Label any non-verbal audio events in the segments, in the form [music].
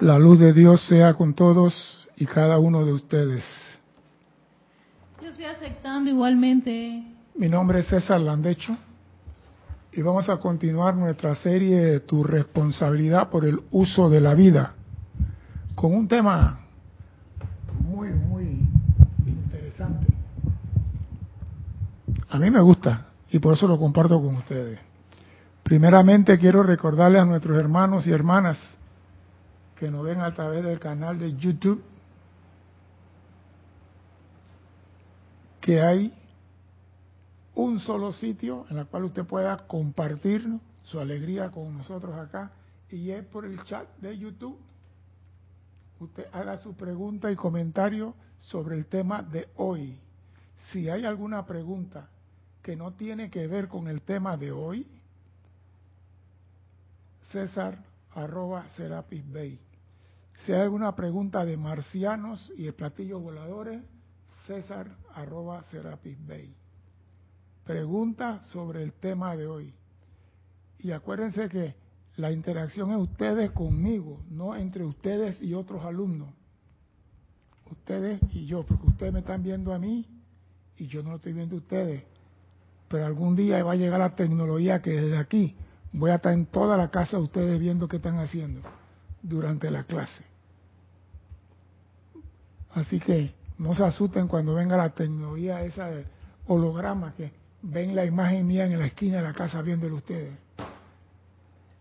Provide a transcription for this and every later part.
La luz de Dios sea con todos y cada uno de ustedes. Yo estoy aceptando igualmente. Mi nombre es César Landecho y vamos a continuar nuestra serie Tu responsabilidad por el uso de la vida con un tema muy, muy interesante. A mí me gusta y por eso lo comparto con ustedes. Primeramente quiero recordarles a nuestros hermanos y hermanas que nos ven a través del canal de YouTube que hay un solo sitio en el cual usted pueda compartir su alegría con nosotros acá y es por el chat de YouTube. Usted haga su pregunta y comentario sobre el tema de hoy. Si hay alguna pregunta que no tiene que ver con el tema de hoy, César arroba Serapis Bay. Si hay alguna pregunta de marcianos y de platillos voladores, César arroba Serapis Bay. Pregunta sobre el tema de hoy. Y acuérdense que la interacción es ustedes conmigo, no entre ustedes y otros alumnos. Ustedes y yo, porque ustedes me están viendo a mí y yo no lo estoy viendo a ustedes. Pero algún día va a llegar la tecnología que desde aquí voy a estar en toda la casa de ustedes viendo qué están haciendo durante la clase. Así que no se asusten cuando venga la tecnología esa de holograma que ven la imagen mía en la esquina de la casa viéndolo ustedes.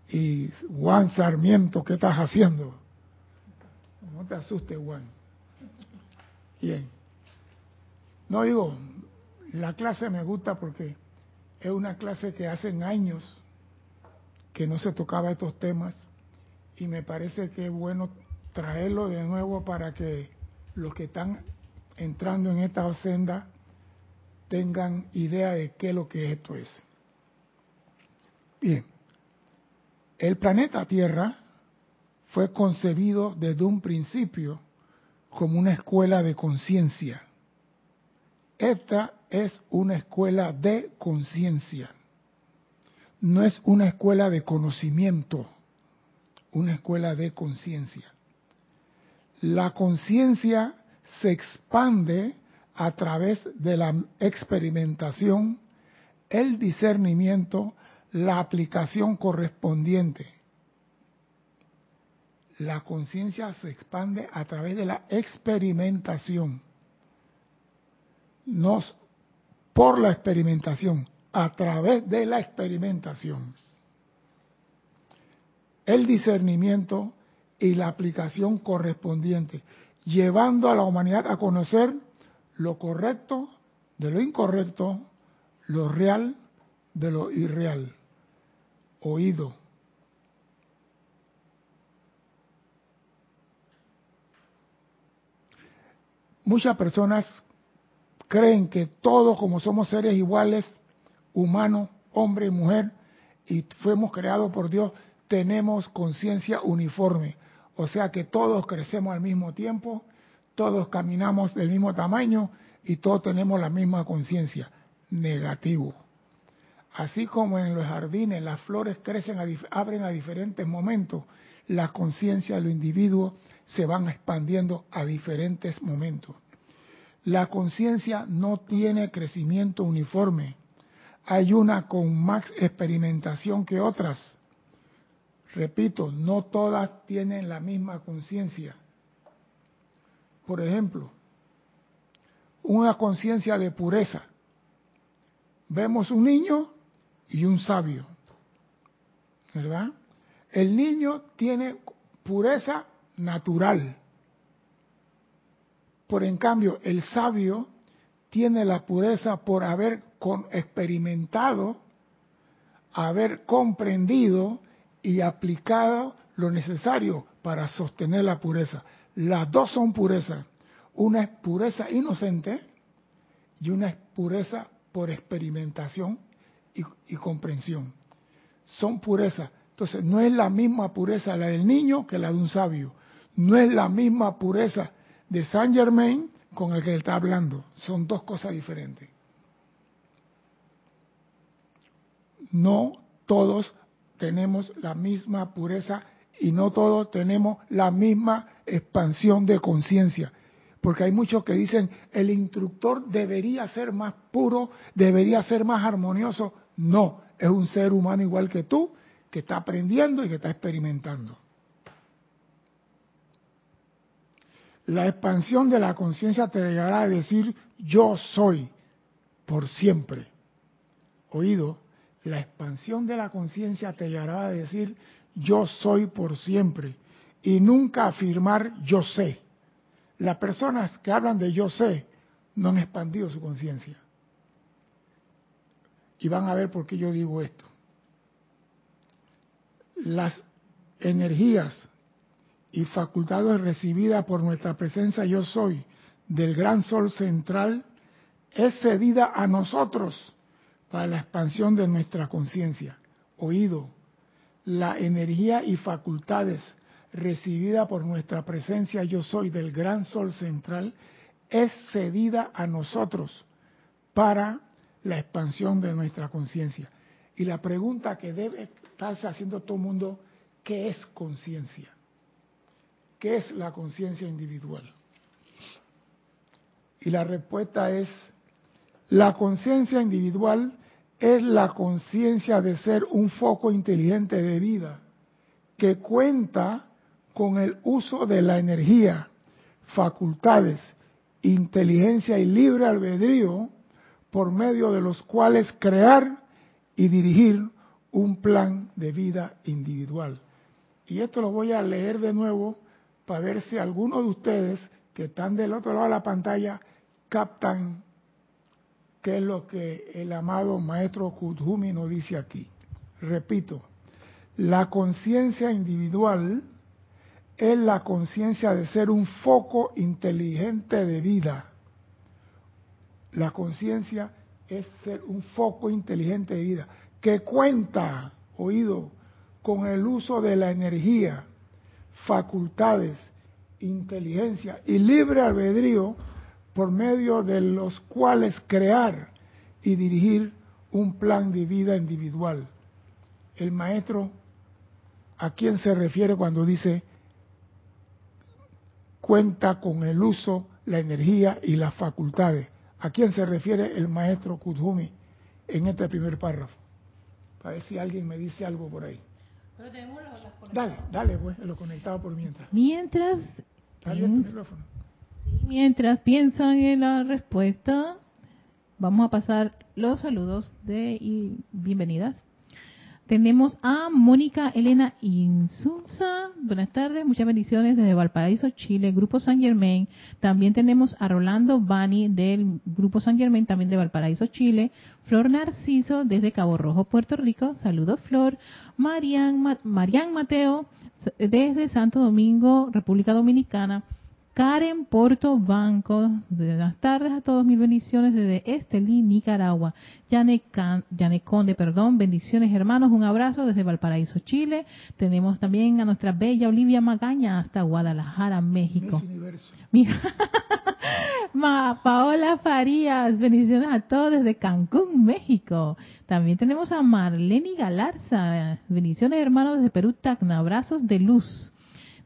Y Juan Sarmiento, ¿qué estás haciendo? No te asustes, Juan. Bien. No digo, la clase me gusta porque es una clase que hacen años que no se tocaba estos temas y me parece que es bueno traerlo de nuevo para que los que están entrando en esta senda tengan idea de qué es lo que esto es. Bien, el planeta Tierra fue concebido desde un principio como una escuela de conciencia. Esta es una escuela de conciencia. No es una escuela de conocimiento, una escuela de conciencia. La conciencia se expande a través de la experimentación, el discernimiento, la aplicación correspondiente. La conciencia se expande a través de la experimentación, no por la experimentación, a través de la experimentación. El discernimiento y la aplicación correspondiente, llevando a la humanidad a conocer lo correcto de lo incorrecto, lo real de lo irreal. Oído. Muchas personas creen que todos como somos seres iguales, humanos, hombre y mujer, y fuimos creados por Dios, tenemos conciencia uniforme. O sea que todos crecemos al mismo tiempo, todos caminamos del mismo tamaño y todos tenemos la misma conciencia. Negativo. Así como en los jardines las flores crecen, abren a diferentes momentos, la conciencia de los individuos se van expandiendo a diferentes momentos. La conciencia no tiene crecimiento uniforme. Hay una con más experimentación que otras. Repito, no todas tienen la misma conciencia. Por ejemplo, una conciencia de pureza. Vemos un niño y un sabio. ¿Verdad? El niño tiene pureza natural. Por en cambio, el sabio tiene la pureza por haber experimentado, haber comprendido y aplicado lo necesario para sostener la pureza. Las dos son pureza. Una es pureza inocente y una es pureza por experimentación y, comprensión. Son pureza. Entonces, no es la misma pureza la del niño que la de un sabio. No es la misma pureza de Saint Germain con el que está hablando. Son dos cosas diferentes. No todos tenemos la misma pureza y no todos tenemos la misma expansión de conciencia. Porque hay muchos que dicen, el instructor debería ser más puro, debería ser más armonioso. No, es un ser humano igual que tú, que está aprendiendo y que está experimentando. La expansión de la conciencia te llegará a decir yo soy por siempre. Oído, la expansión de la conciencia te llegará a decir yo soy por siempre y nunca afirmar yo sé. Las personas que hablan de yo sé no han expandido su conciencia. Y van a ver por qué yo digo esto. Las energías y facultades recibidas por nuestra presencia yo soy del gran sol central es cedida a nosotros para la expansión de nuestra conciencia. Oído, la energía y facultades recibida por nuestra presencia yo soy del gran sol central es cedida a nosotros para la expansión de nuestra conciencia. Y la pregunta que debe estarse haciendo todo el mundo, ¿qué es conciencia? ¿Qué es la conciencia individual? Y la respuesta es, la conciencia individual es la conciencia de ser un foco inteligente de vida que cuenta con el uso de la energía, facultades, inteligencia y libre albedrío por medio de los cuales crear y dirigir un plan de vida individual. Y esto lo voy a leer de nuevo para ver si algunos de ustedes que están del otro lado de la pantalla captan qué es lo que el amado maestro Kudhumi nos dice aquí. Repito, la conciencia individual es la conciencia de ser un foco inteligente de vida. La conciencia es ser un foco inteligente de vida que cuenta, oído, con el uso de la energía, facultades, inteligencia y libre albedrío por medio de los cuales crear y dirigir un plan de vida individual. El maestro, ¿a quién se refiere cuando dice cuenta con el uso, la energía y las facultades? ¿A quién se refiere el maestro Kudhumi en este primer párrafo? Para ver si alguien me dice algo por ahí. dale, dale, pues, lo conectado por mientras. Mientras. Dale el micrófono. Mientras piensan en la respuesta, vamos a pasar los saludos de y bienvenidas. Tenemos a Mónica Elena Insunza. Buenas tardes, muchas bendiciones desde Valparaíso, Chile, Grupo San Germain. También tenemos a Rolando Bani del Grupo San Germain, también de Valparaíso, Chile. Flor Narciso desde Cabo Rojo, Puerto Rico. Saludos, Flor. Marian, Marian Mateo desde Santo Domingo, República Dominicana. Karen Porto Banco, buenas tardes a todos, mil bendiciones desde Estelí, Nicaragua. Yane, Conde, perdón, bendiciones hermanos, un abrazo desde Valparaíso, Chile. Tenemos también a nuestra bella Olivia Magaña hasta Guadalajara, México. [laughs] Ma, Paola Farías, bendiciones a todos desde Cancún, México. También tenemos a Marlene Galarza, bendiciones hermanos desde Perú, Tacna, abrazos de luz.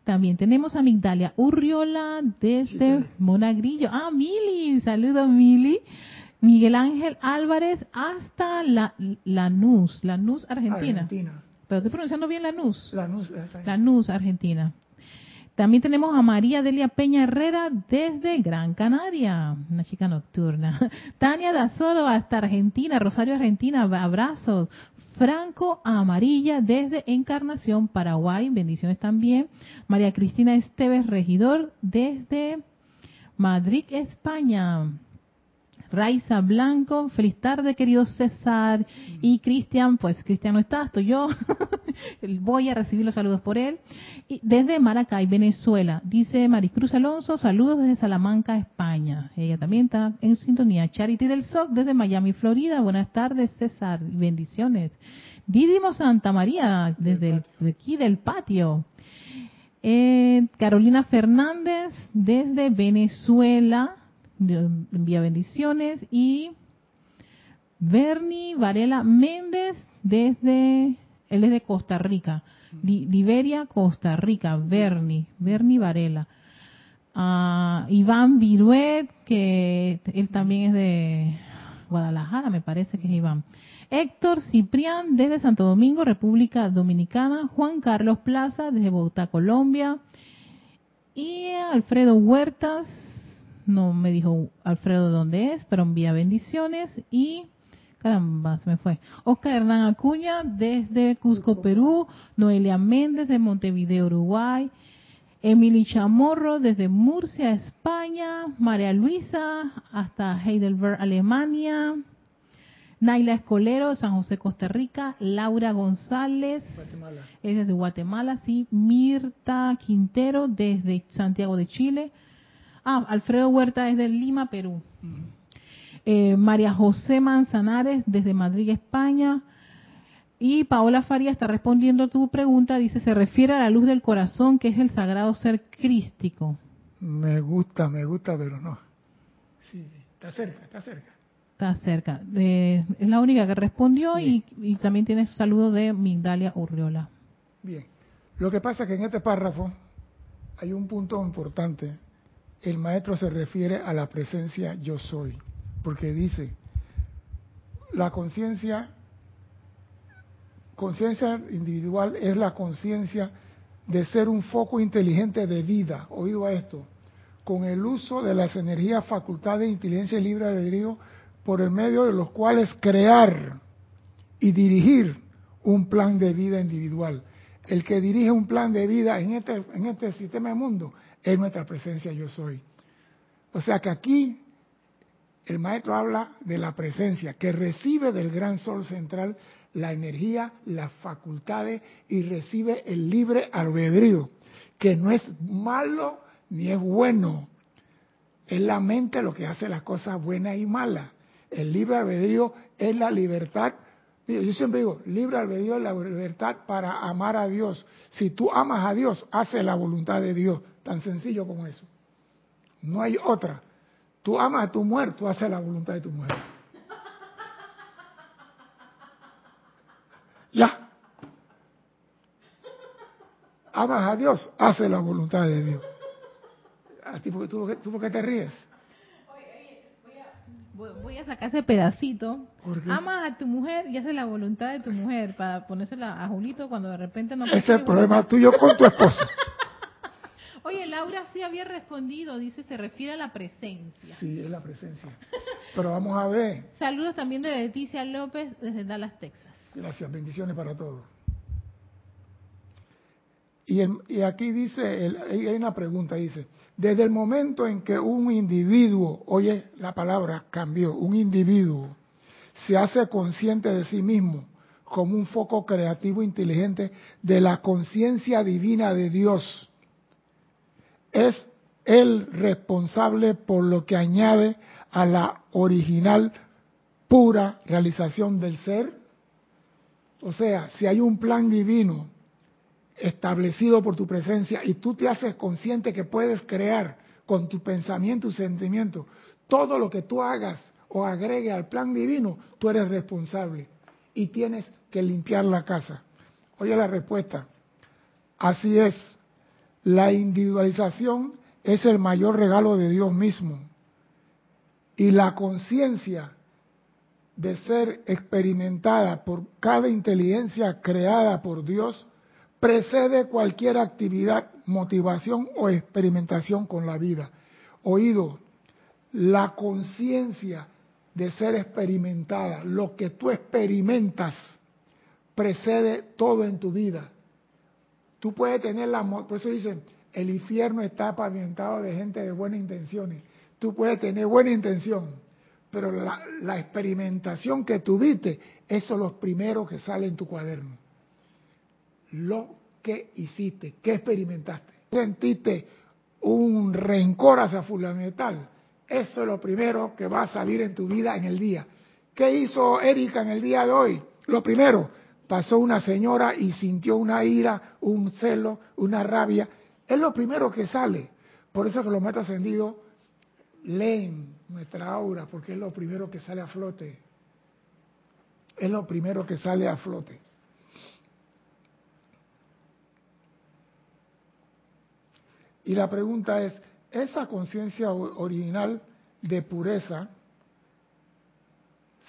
También tenemos a Migdalia Urriola desde Monagrillo. Ah, Mili, saludos Mili. Miguel Ángel Álvarez hasta la Lanús, Lanús, Argentina. Argentina. Pero estoy pronunciando bien Lanús. Lanús, Lanús, Argentina. También tenemos a María Delia Peña Herrera desde Gran Canaria, una chica nocturna. [laughs] Tania Dazodo hasta Argentina, Rosario, Argentina, abrazos. Franco Amarilla desde Encarnación, Paraguay, bendiciones también. María Cristina Esteves Regidor desde Madrid, España. Raiza Blanco, feliz tarde querido César y Cristian, pues Cristian no está, estoy yo, [laughs] voy a recibir los saludos por él. Y desde Maracay, Venezuela, dice Maricruz Alonso, saludos desde Salamanca, España. Ella también está en sintonía. Charity del SOC desde Miami, Florida, buenas tardes César, bendiciones. Didimo Santa María, desde aquí del patio. Eh, Carolina Fernández desde Venezuela, envía bendiciones y Bernie Varela Méndez desde él es de Costa Rica. Liberia, Costa Rica, Bernie, Bernie Varela. Ah, Iván Viruet, que él también es de Guadalajara, me parece que es Iván. Héctor Ciprián desde Santo Domingo, República Dominicana. Juan Carlos Plaza desde Bogotá, Colombia. Y Alfredo Huertas, no me dijo Alfredo dónde es, pero envía bendiciones. Y, caramba, se me fue. Oscar Hernán Acuña desde Cusco, Perú. Noelia Méndez de Montevideo, Uruguay. Emily Chamorro desde Murcia, España. María Luisa hasta Heidelberg, Alemania. Naila Escolero, San José, Costa Rica, Laura González, es desde Guatemala, sí, Mirta Quintero desde Santiago de Chile, ah, Alfredo Huerta desde Lima, Perú, eh, María José Manzanares desde Madrid, España, y Paola Faría está respondiendo a tu pregunta, dice, se refiere a la luz del corazón, que es el sagrado ser crístico. Me gusta, me gusta, pero no. Sí, está cerca, está cerca cerca. es la única que respondió y, también tiene saludo de Migdalia Urriola. Bien. Lo que pasa es que en este párrafo hay un punto importante. El maestro se refiere a la presencia yo soy, porque dice, la conciencia, conciencia individual es la conciencia de ser un foco inteligente de vida, oído a esto, con el uso de las energías, facultades, inteligencia libre de albedrío por el medio de los cuales crear y dirigir un plan de vida individual. El que dirige un plan de vida en este, en este sistema de mundo es nuestra presencia yo soy. O sea que aquí el maestro habla de la presencia que recibe del gran sol central la energía, las facultades y recibe el libre albedrío, que no es malo ni es bueno. Es la mente lo que hace las cosas buenas y malas. El libre albedrío es la libertad. Yo siempre digo, libre albedrío la libertad para amar a Dios. Si tú amas a Dios, hace la voluntad de Dios. Tan sencillo como eso. No hay otra. Tú amas a tu mujer, tú haces la voluntad de tu mujer. [laughs] Ya. Amas a Dios, hace la voluntad de Dios. ¿A ti, ¿Tú, tú por qué te ríes? Voy a sacar ese pedacito. Amas a tu mujer y haces la voluntad de tu mujer para ponérsela a Julito cuando de repente no... Ese es el problema tuyo con tu esposo. [laughs] Oye, Laura sí había respondido, dice, se refiere a la presencia. Sí, es la presencia. Pero vamos a ver. [laughs] Saludos también de Leticia López desde Dallas, Texas. Gracias, bendiciones para todos. Y, y aquí dice, hay una pregunta, dice, desde el momento en que un individuo, oye la palabra cambió, un individuo se hace consciente de sí mismo como un foco creativo inteligente de la conciencia divina de Dios, es el responsable por lo que añade a la original pura realización del ser. O sea, si hay un plan divino establecido por tu presencia y tú te haces consciente que puedes crear con tu pensamiento y sentimiento todo lo que tú hagas o agregue al plan divino, tú eres responsable y tienes que limpiar la casa. Oye la respuesta. Así es. La individualización es el mayor regalo de Dios mismo. Y la conciencia de ser experimentada por cada inteligencia creada por Dios precede cualquier actividad, motivación o experimentación con la vida. Oído, la conciencia de ser experimentada, lo que tú experimentas, precede todo en tu vida. Tú puedes tener la... Por eso dicen, el infierno está pavimentado de gente de buenas intenciones. Tú puedes tener buena intención, pero la, la experimentación que tuviste, eso es lo primero que sale en tu cuaderno lo que hiciste, que experimentaste. Sentiste un rencor hacia fulano tal. Eso es lo primero que va a salir en tu vida en el día. ¿Qué hizo Erika en el día de hoy? Lo primero, pasó una señora y sintió una ira, un celo, una rabia. Es lo primero que sale. Por eso que los maestros ascendidos leen nuestra aura, porque es lo primero que sale a flote. Es lo primero que sale a flote. Y la pregunta es, ¿esa conciencia original de pureza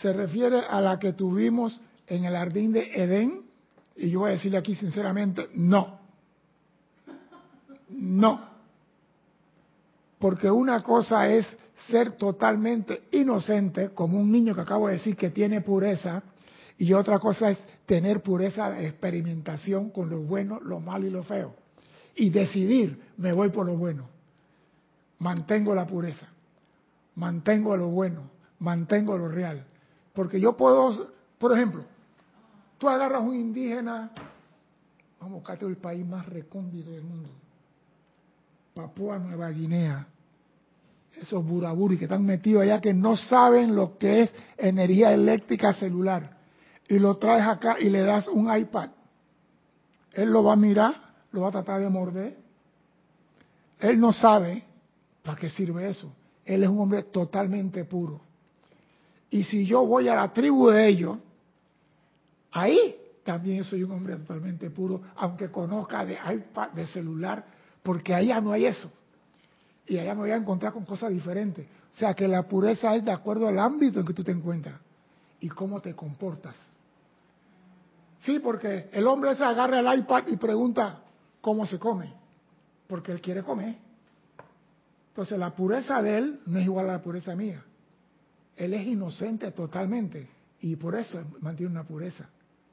se refiere a la que tuvimos en el jardín de Edén? Y yo voy a decirle aquí sinceramente, no. No. Porque una cosa es ser totalmente inocente, como un niño que acabo de decir que tiene pureza, y otra cosa es tener pureza de experimentación con lo bueno, lo malo y lo feo. Y decidir, me voy por lo bueno. Mantengo la pureza, mantengo lo bueno, mantengo lo real. Porque yo puedo, por ejemplo, tú agarras un indígena, vamos a el país más recóndito del mundo, Papúa Nueva Guinea, esos buraburi que están metidos allá que no saben lo que es energía eléctrica celular y lo traes acá y le das un iPad. Él lo va a mirar, lo va a tratar de morder. Él no sabe para qué sirve eso. Él es un hombre totalmente puro. Y si yo voy a la tribu de ellos, ahí también soy un hombre totalmente puro, aunque conozca de iPad, de celular, porque allá no hay eso. Y allá me voy a encontrar con cosas diferentes. O sea que la pureza es de acuerdo al ámbito en que tú te encuentras y cómo te comportas. Sí, porque el hombre se agarra el iPad y pregunta cómo se come, porque él quiere comer. Entonces la pureza de él no es igual a la pureza mía. Él es inocente totalmente y por eso mantiene una pureza,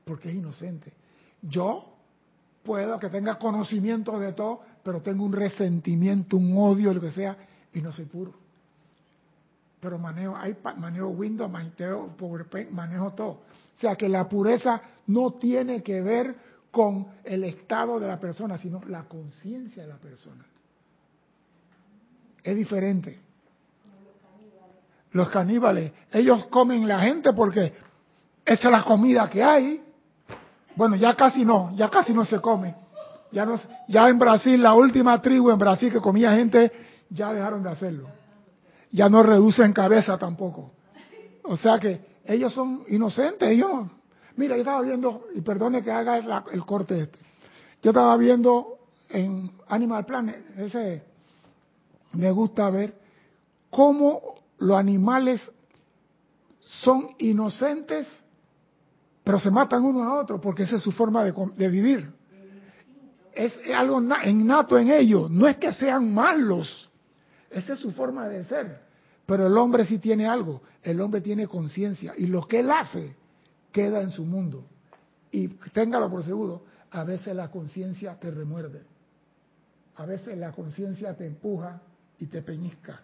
porque es inocente. Yo puedo que tenga conocimiento de todo, pero tengo un resentimiento, un odio, lo que sea, y no soy puro. Pero manejo iPad, manejo Windows, manejo PowerPoint, manejo todo. O sea que la pureza no tiene que ver con el estado de la persona, sino la conciencia de la persona. Es diferente. Los caníbales, ellos comen la gente porque esa es la comida que hay. Bueno, ya casi no, ya casi no se come. Ya, no, ya en Brasil, la última tribu en Brasil que comía gente, ya dejaron de hacerlo. Ya no reducen cabeza tampoco. O sea que ellos son inocentes, ellos Mira, yo estaba viendo, y perdone que haga el corte este, yo estaba viendo en Animal Planet, ese me gusta ver cómo los animales son inocentes, pero se matan uno a otro, porque esa es su forma de, de vivir. Es algo innato en ellos, no es que sean malos, esa es su forma de ser. Pero el hombre sí tiene algo, el hombre tiene conciencia y lo que él hace queda en su mundo. Y téngalo por seguro, a veces la conciencia te remuerde, a veces la conciencia te empuja y te peñizca.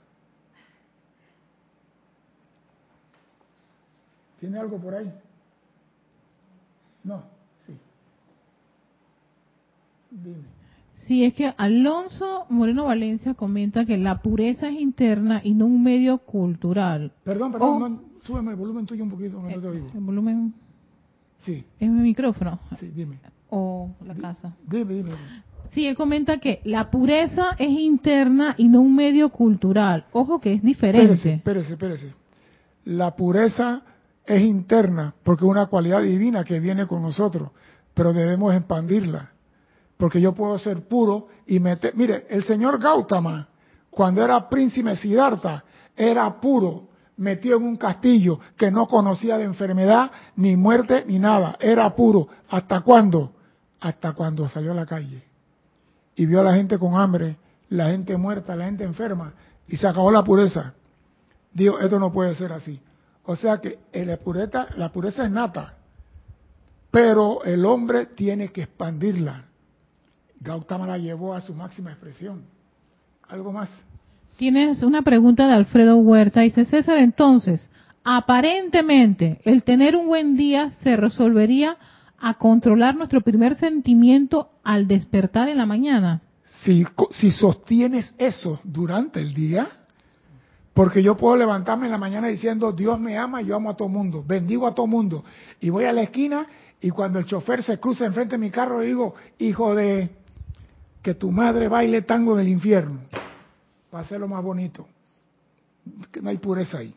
¿Tiene algo por ahí? No, sí. Dime. Sí, es que Alonso Moreno Valencia comenta que la pureza es interna y no un medio cultural. Perdón, perdón, súbeme el volumen tuyo un poquito, no te oigo. El volumen. Sí. ¿Es mi micrófono? Sí, dime. ¿O la casa? Dime, dime. Sí, él comenta que la pureza es interna y no un medio cultural. Ojo que es diferente. Espérese, espérese, espérese. La pureza es interna porque es una cualidad divina que viene con nosotros, pero debemos expandirla porque yo puedo ser puro y meter... Mire, el señor Gautama, cuando era príncipe Siddhartha, era puro, metido en un castillo que no conocía de enfermedad, ni muerte, ni nada. Era puro. ¿Hasta cuándo? Hasta cuando salió a la calle y vio a la gente con hambre, la gente muerta, la gente enferma, y se acabó la pureza. Digo, esto no puede ser así. O sea que la pureza, la pureza es nata, pero el hombre tiene que expandirla. Gautama la llevó a su máxima expresión. ¿Algo más? Tienes una pregunta de Alfredo Huerta. Dice César, entonces, aparentemente, el tener un buen día se resolvería a controlar nuestro primer sentimiento al despertar en la mañana. Si, si sostienes eso durante el día, porque yo puedo levantarme en la mañana diciendo, Dios me ama, yo amo a todo mundo, bendigo a todo mundo, y voy a la esquina y cuando el chofer se cruza enfrente de mi carro, digo, hijo de que tu madre baile tango en el infierno, para hacerlo más bonito. Que no hay pureza ahí.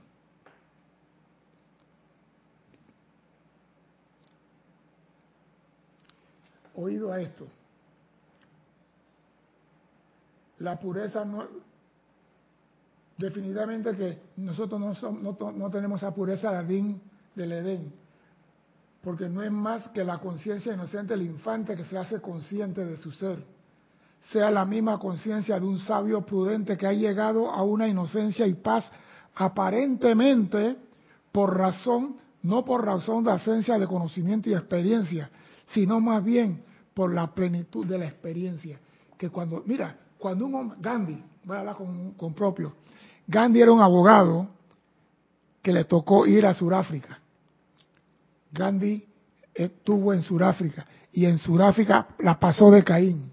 Oído a esto. La pureza no, definitivamente que nosotros no, somos, no, tenemos esa pureza Adín del Edén, porque no es más que la conciencia inocente del infante que se hace consciente de su ser, sea la misma conciencia de un sabio prudente que ha llegado a una inocencia y paz aparentemente por razón, no por razón de ausencia de conocimiento y experiencia, sino más bien por la plenitud de la experiencia. Que cuando, mira, cuando un hombre, Gandhi, voy a hablar con, con propio, Gandhi era un abogado que le tocó ir a Sudáfrica. Gandhi estuvo en Sudáfrica y en Sudáfrica la pasó de Caín.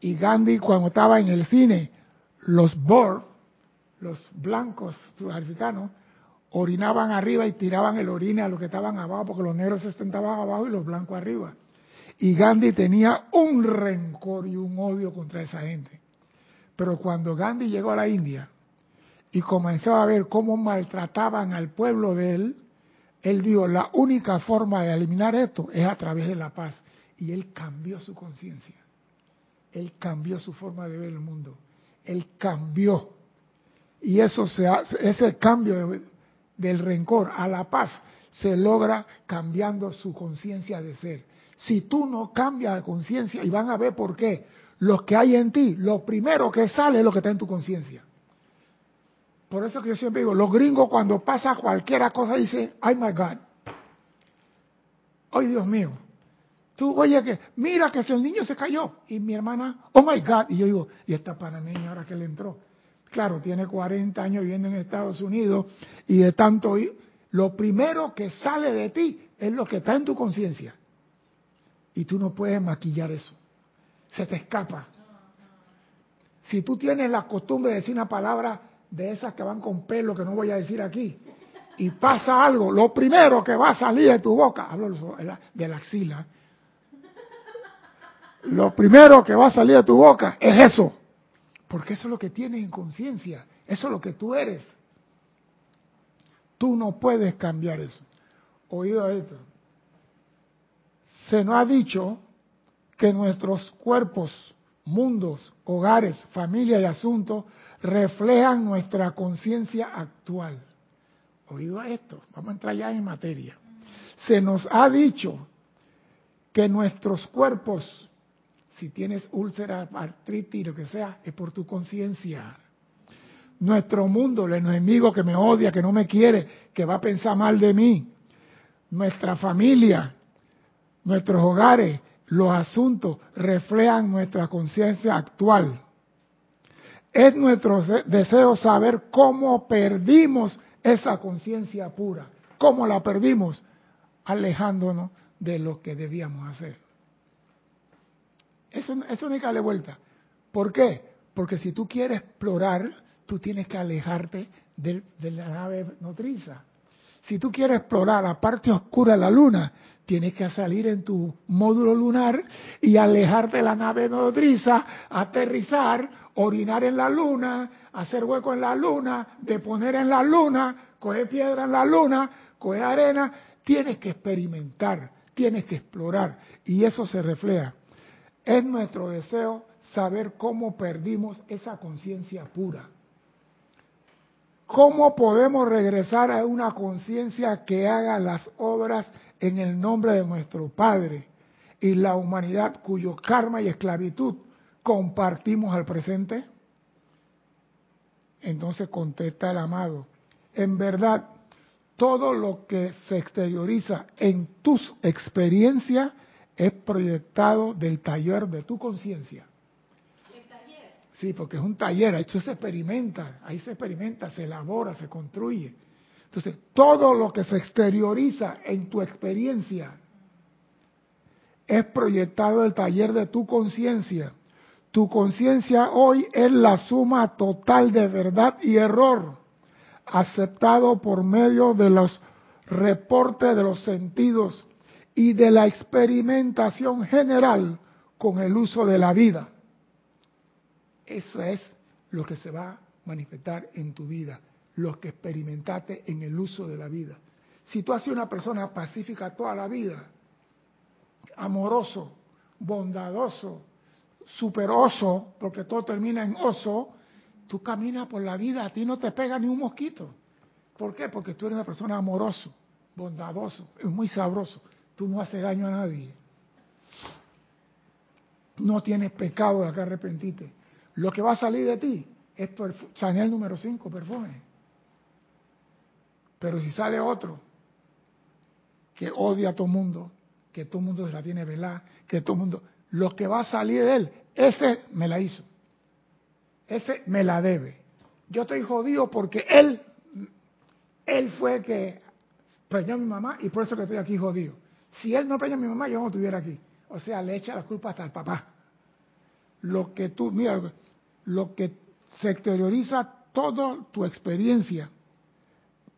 Y Gandhi cuando estaba en el cine, los Boer, los blancos sudafricanos, orinaban arriba y tiraban el orine a los que estaban abajo, porque los negros se sentaban abajo y los blancos arriba. Y Gandhi tenía un rencor y un odio contra esa gente. Pero cuando Gandhi llegó a la India, y comenzó a ver cómo maltrataban al pueblo de él, él dijo, la única forma de eliminar esto es a través de la paz. Y él cambió su conciencia. Él cambió su forma de ver el mundo. Él cambió. Y eso se hace, ese cambio del rencor a la paz se logra cambiando su conciencia de ser. Si tú no cambias de conciencia, y van a ver por qué, lo que hay en ti, lo primero que sale es lo que está en tu conciencia. Por eso que yo siempre digo, los gringos cuando pasa cualquier cosa dicen, ay my God, ay Dios mío, tú oye que, mira que si el niño se cayó, y mi hermana, oh my God, y yo digo, y esta panameña ahora que le entró, claro, tiene 40 años viviendo en Estados Unidos, y de tanto, lo primero que sale de ti es lo que está en tu conciencia, y tú no puedes maquillar eso, se te escapa. Si tú tienes la costumbre de decir una palabra de esas que van con pelo que no voy a decir aquí, y pasa algo, lo primero que va a salir de tu boca, hablo de la axila, lo primero que va a salir de tu boca es eso, porque eso es lo que tienes en conciencia, eso es lo que tú eres. Tú no puedes cambiar eso. Oído esto. Se nos ha dicho que nuestros cuerpos, mundos, hogares, familia y asuntos reflejan nuestra conciencia actual. Oído a esto, vamos a entrar ya en materia. Se nos ha dicho que nuestros cuerpos, si tienes úlcera, artritis, lo que sea, es por tu conciencia. Nuestro mundo, el enemigo que me odia, que no me quiere, que va a pensar mal de mí. Nuestra familia, nuestros hogares, los asuntos reflejan nuestra conciencia actual. Es nuestro deseo saber cómo perdimos esa conciencia pura. ¿Cómo la perdimos? Alejándonos de lo que debíamos hacer. Eso, eso no hay que darle vuelta. ¿Por qué? Porque si tú quieres explorar, tú tienes que alejarte de, la nave nodriza. Si tú quieres explorar la parte oscura de la luna, tienes que salir en tu módulo lunar y alejarte de la nave nodriza, aterrizar, orinar en la luna, hacer hueco en la luna, deponer en la luna, coger piedra en la luna, coger arena. Tienes que experimentar, tienes que explorar y eso se refleja. Es nuestro deseo saber cómo perdimos esa conciencia pura. ¿Cómo podemos regresar a una conciencia que haga las obras en el nombre de nuestro Padre y la humanidad cuyo karma y esclavitud compartimos al presente? Entonces contesta el amado, en verdad, todo lo que se exterioriza en tus experiencias es proyectado del taller de tu conciencia. Sí, porque es un taller, ahí se experimenta, ahí se experimenta, se elabora, se construye. Entonces, todo lo que se exterioriza en tu experiencia es proyectado del taller de tu conciencia. Tu conciencia hoy es la suma total de verdad y error, aceptado por medio de los reportes de los sentidos y de la experimentación general con el uso de la vida. Eso es lo que se va a manifestar en tu vida lo que experimentaste en el uso de la vida. Si tú has sido una persona pacífica toda la vida, amoroso, bondadoso, super oso, porque todo termina en oso, tú caminas por la vida, a ti no te pega ni un mosquito. ¿Por qué? Porque tú eres una persona amoroso, bondadoso, es muy sabroso. Tú no haces daño a nadie. No tienes pecado de que arrepentirte. Lo que va a salir de ti es Chanel número 5, perfume. Pero si sale otro que odia a todo mundo, que todo mundo se la tiene velada, que todo mundo, lo que va a salir de él, ese me la hizo. Ese me la debe. Yo estoy jodido porque él, él fue el que preñó a mi mamá y por eso que estoy aquí jodido. Si él no preñó a mi mamá, yo no estuviera aquí. O sea, le echa la culpa hasta al papá. Lo que tú, mira, lo que se exterioriza toda tu experiencia,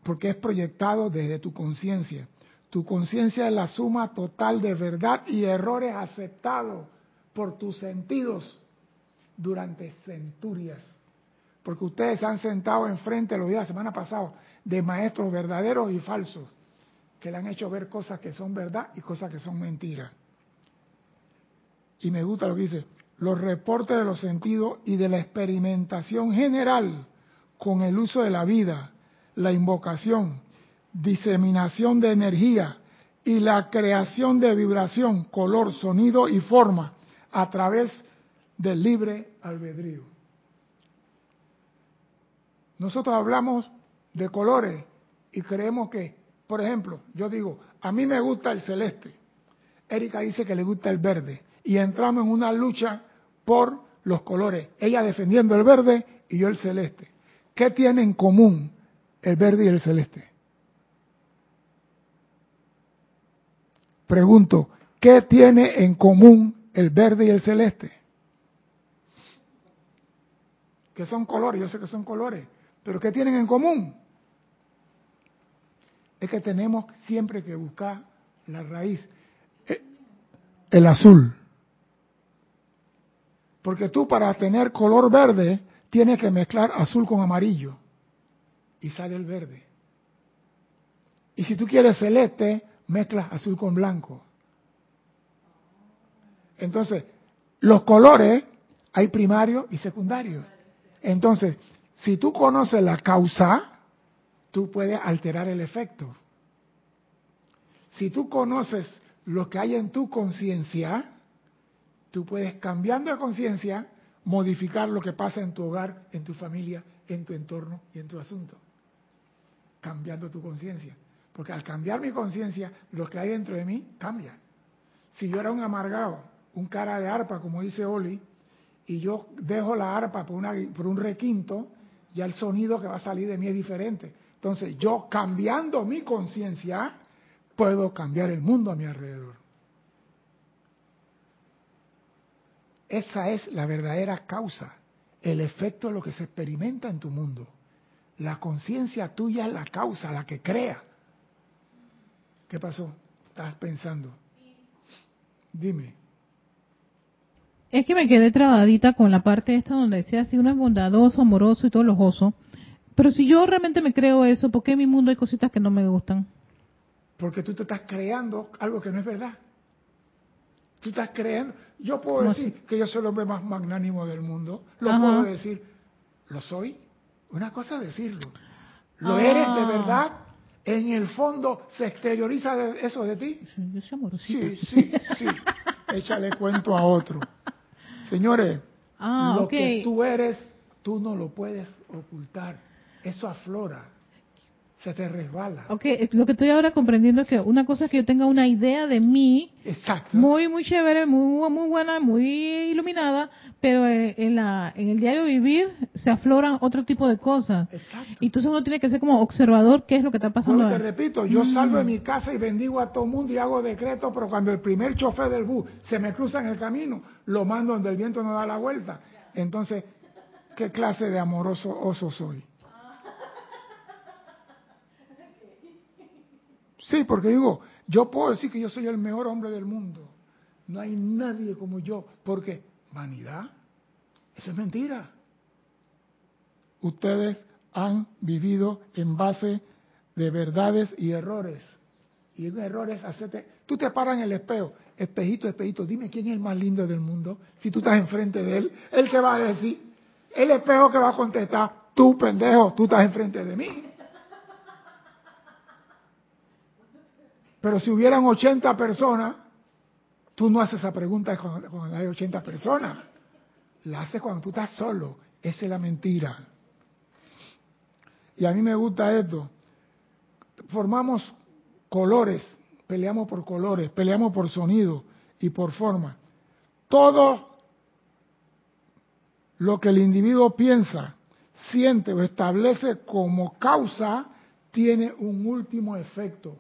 porque es proyectado desde tu conciencia. Tu conciencia es la suma total de verdad y errores aceptados por tus sentidos durante centurias. Porque ustedes se han sentado enfrente los días de la semana pasada de maestros verdaderos y falsos que le han hecho ver cosas que son verdad y cosas que son mentiras. Y me gusta lo que dice, los reportes de los sentidos y de la experimentación general con el uso de la vida, la invocación, diseminación de energía y la creación de vibración, color, sonido y forma a través del libre albedrío. Nosotros hablamos de colores y creemos que, por ejemplo, yo digo, a mí me gusta el celeste, Erika dice que le gusta el verde, y entramos en una lucha por los colores. Ella defendiendo el verde y yo el celeste. ¿Qué tiene en común el verde y el celeste? Pregunto, ¿qué tiene en común el verde y el celeste? Que son colores, yo sé que son colores, pero ¿qué tienen en común? Es que tenemos siempre que buscar la raíz. Eh, el azul. Porque tú para tener color verde tienes que mezclar azul con amarillo y sale el verde. Y si tú quieres celeste, mezclas azul con blanco. Entonces, los colores hay primario y secundario. Entonces, si tú conoces la causa, tú puedes alterar el efecto. Si tú conoces lo que hay en tu conciencia, Tú puedes, cambiando de conciencia, modificar lo que pasa en tu hogar, en tu familia, en tu entorno y en tu asunto. Cambiando tu conciencia. Porque al cambiar mi conciencia, lo que hay dentro de mí cambia. Si yo era un amargado, un cara de arpa, como dice Oli, y yo dejo la arpa por, una, por un requinto, ya el sonido que va a salir de mí es diferente. Entonces, yo cambiando mi conciencia, puedo cambiar el mundo a mi alrededor. Esa es la verdadera causa, el efecto de lo que se experimenta en tu mundo. La conciencia tuya es la causa, la que crea. ¿Qué pasó? Estás pensando. Dime. Es que me quedé trabadita con la parte esta donde decía si uno es bondadoso, amoroso y todo lojoso. Pero si yo realmente me creo eso, ¿por qué en mi mundo hay cositas que no me gustan? Porque tú te estás creando algo que no es verdad. Tú estás creyendo. Yo puedo decir que yo soy el hombre más magnánimo del mundo. Lo puedo decir. ¿Lo soy? Una cosa es decirlo. ¿Lo ah. eres de verdad? ¿En el fondo se exterioriza eso de ti? Yo soy Sí, sí, sí. [laughs] Échale cuento a otro. Señores, ah, lo que tú eres, tú no lo puedes ocultar. Eso aflora se te resbala. Ok, lo que estoy ahora comprendiendo es que una cosa es que yo tenga una idea de mí, Exacto. muy, muy chévere, muy, muy buena, muy iluminada, pero en, la, en el diario vivir se afloran otro tipo de cosas. Exacto. Y entonces uno tiene que ser como observador qué es lo que está pasando. te repito, yo mm. salgo de mi casa y bendigo a todo el mundo y hago decretos, pero cuando el primer chofer del bus se me cruza en el camino, lo mando donde el viento no da la vuelta. Entonces, ¿qué clase de amoroso oso soy? Sí, porque digo, yo puedo decir que yo soy el mejor hombre del mundo. No hay nadie como yo. Porque, vanidad, eso es mentira. Ustedes han vivido en base de verdades y errores. Y en errores, hacerte, tú te paras en el espejo. espejito, espejito, dime quién es el más lindo del mundo. Si tú estás enfrente de él, él te va a decir, el espejo que va a contestar, tú pendejo, tú estás enfrente de mí. Pero si hubieran 80 personas, tú no haces esa pregunta cuando, hay 80 personas. La haces cuando tú estás solo. Esa es la mentira. Y a mí me gusta esto. Formamos colores, peleamos por colores, peleamos por sonido y por forma. Todo lo que el individuo piensa, siente o establece como causa tiene un último efecto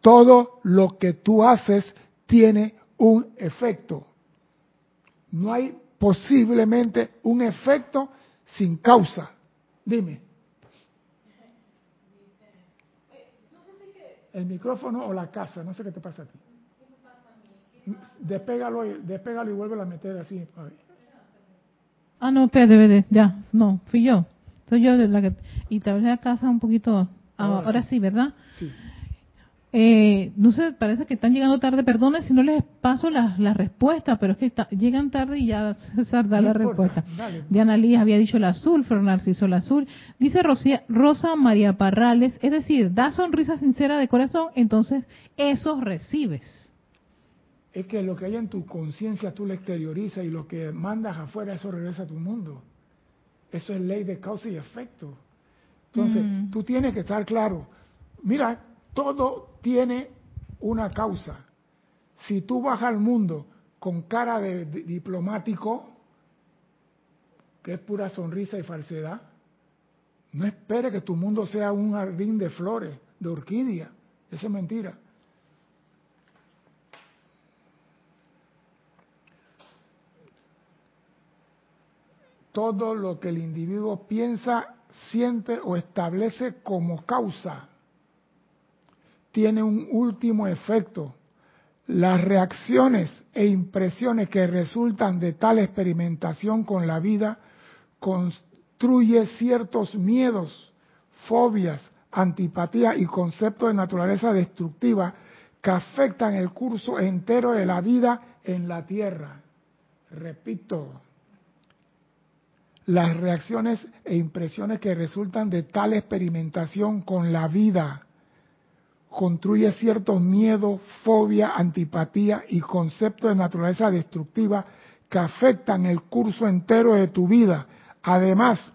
todo lo que tú haces tiene un efecto. No hay posiblemente un efecto sin causa. Dime. El micrófono o la casa, no sé qué te pasa a ti. Despégalo y, despégalo y vuelve a meter así. Ah, no, espérate, ya, no, fui yo. Soy yo la que... Y te la casa un poquito... Ahora, sí. ¿verdad? Sí. Eh, no sé, parece que están llegando tarde. Perdone si no les paso las la respuestas, pero es que llegan tarde y ya César da la respuesta. Diana Lías había dicho el azul, Fer Narciso el azul. Dice Rosa María Parrales, es decir, da sonrisa sincera de corazón, entonces eso recibes. Es que lo que hay en tu conciencia tú lo exteriorizas y lo que mandas afuera, eso regresa a tu mundo. Eso es ley de causa y efecto. Entonces, mm. tú tienes que estar claro. Mira, todo tiene una causa. Si tú vas al mundo con cara de, diplomático, que es pura sonrisa y falsedad, no espere que tu mundo sea un jardín de flores, de orquídea. Esa es mentira. Todo lo que el individuo piensa, siente o establece como causa tiene un último efecto. Las reacciones e impresiones que resultan de tal experimentación con la vida construye ciertos miedos, fobias, antipatía y conceptos de naturaleza destructiva que afectan el curso entero de la vida en la tierra. Repito, las reacciones e impresiones que resultan de tal experimentación con la vida construye ciertos miedos, fobia, antipatía y conceptos de naturaleza destructiva que afectan el curso entero de tu vida. Además,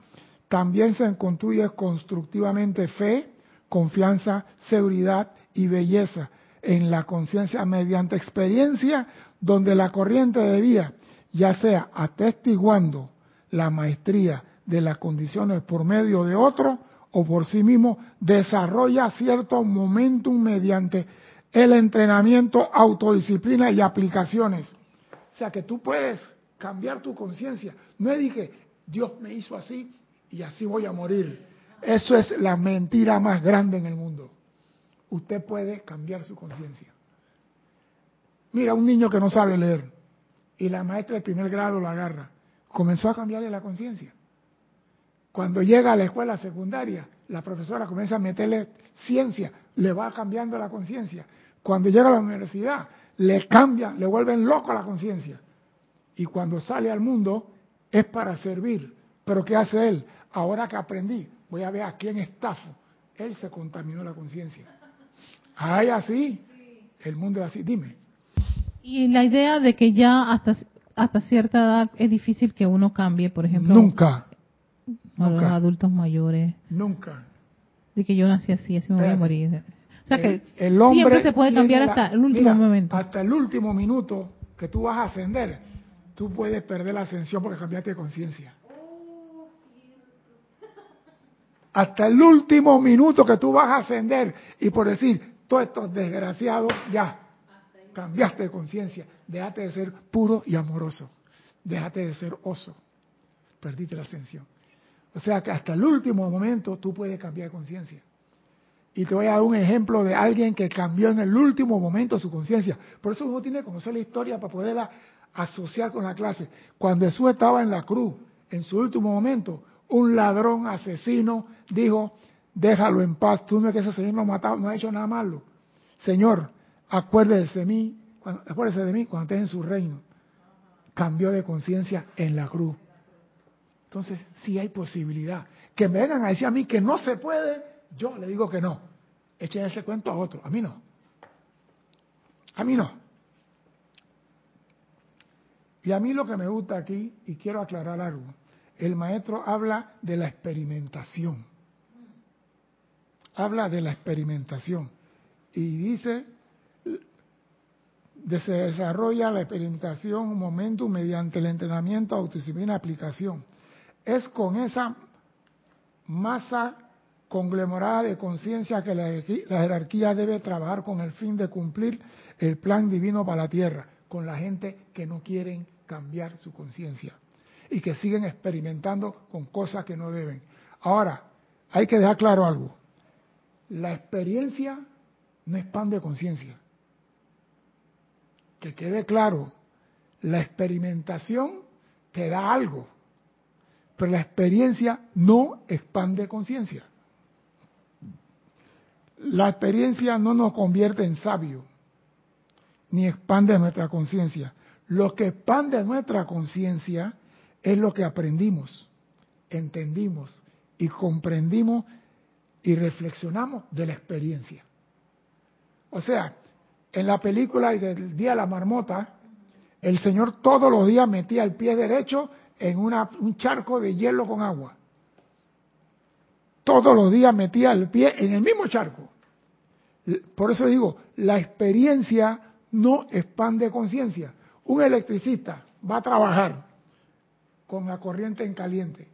también se construye constructivamente fe, confianza, seguridad y belleza en la conciencia mediante experiencia donde la corriente de vida, ya sea atestiguando la maestría de las condiciones por medio de otro, o por sí mismo desarrolla cierto momentum mediante el entrenamiento, autodisciplina y aplicaciones. O sea que tú puedes cambiar tu conciencia. No es dije, Dios me hizo así y así voy a morir. Eso es la mentira más grande en el mundo. Usted puede cambiar su conciencia. Mira, un niño que no sabe leer y la maestra del primer grado lo agarra. Comenzó a cambiarle la conciencia. Cuando llega a la escuela secundaria, la profesora comienza a meterle ciencia, le va cambiando la conciencia. Cuando llega a la universidad, le cambian, le vuelven loco la conciencia. Y cuando sale al mundo, es para servir. Pero ¿qué hace él? Ahora que aprendí, voy a ver a quién estafo. Él se contaminó la conciencia. Hay así, el mundo es así. Dime. Y la idea de que ya hasta, hasta cierta edad es difícil que uno cambie, por ejemplo. Nunca a los adultos mayores. Nunca. De que yo nací así, así me voy a morir. O sea que el hombre siempre se puede cambiar hasta el último momento. Hasta el último minuto que tú vas a ascender, tú puedes perder la ascensión porque cambiaste de conciencia. Hasta el último minuto que tú vas a ascender y por decir, todos estos desgraciados, ya, cambiaste de conciencia. Déjate de ser puro y amoroso. Déjate de ser oso. Perdiste la ascensión. O sea que hasta el último momento tú puedes cambiar de conciencia. Y te voy a dar un ejemplo de alguien que cambió en el último momento su conciencia. Por eso uno tiene que conocer la historia para poderla asociar con la clase. Cuando Jesús estaba en la cruz, en su último momento, un ladrón asesino dijo, déjalo en paz, tú no es que ese señor no ha matado, no ha hecho nada malo. Señor, acuérdese de mí acuérdese de mí cuando estés en su reino. Cambió de conciencia en la cruz. Entonces, sí hay posibilidad. Que me vengan a decir a mí que no se puede, yo le digo que no. Echen ese cuento a otro, a mí no. A mí no. Y a mí lo que me gusta aquí, y quiero aclarar algo, el maestro habla de la experimentación. Habla de la experimentación. Y dice, se desarrolla la experimentación, un momento mediante el entrenamiento, autodisciplina, aplicación. Es con esa masa conglomerada de conciencia que la, jerarquía debe trabajar con el fin de cumplir el plan divino para la tierra, con la gente que no quieren cambiar su conciencia y que siguen experimentando con cosas que no deben. Ahora, hay que dejar claro algo. La experiencia no expande conciencia. Que quede claro, la experimentación te da algo, pero la experiencia no expande conciencia. La experiencia no nos convierte en sabio, ni expande nuestra conciencia. Lo que expande nuestra conciencia es lo que aprendimos, entendimos y comprendimos y reflexionamos de la experiencia. O sea, en la película del Día de la Marmota, el Señor todos los días metía el pie derecho en un charco de hielo con agua. Todos los días metía el pie en el mismo charco. Por eso digo, la experiencia no expande conciencia. Un electricista va a trabajar con la corriente en caliente,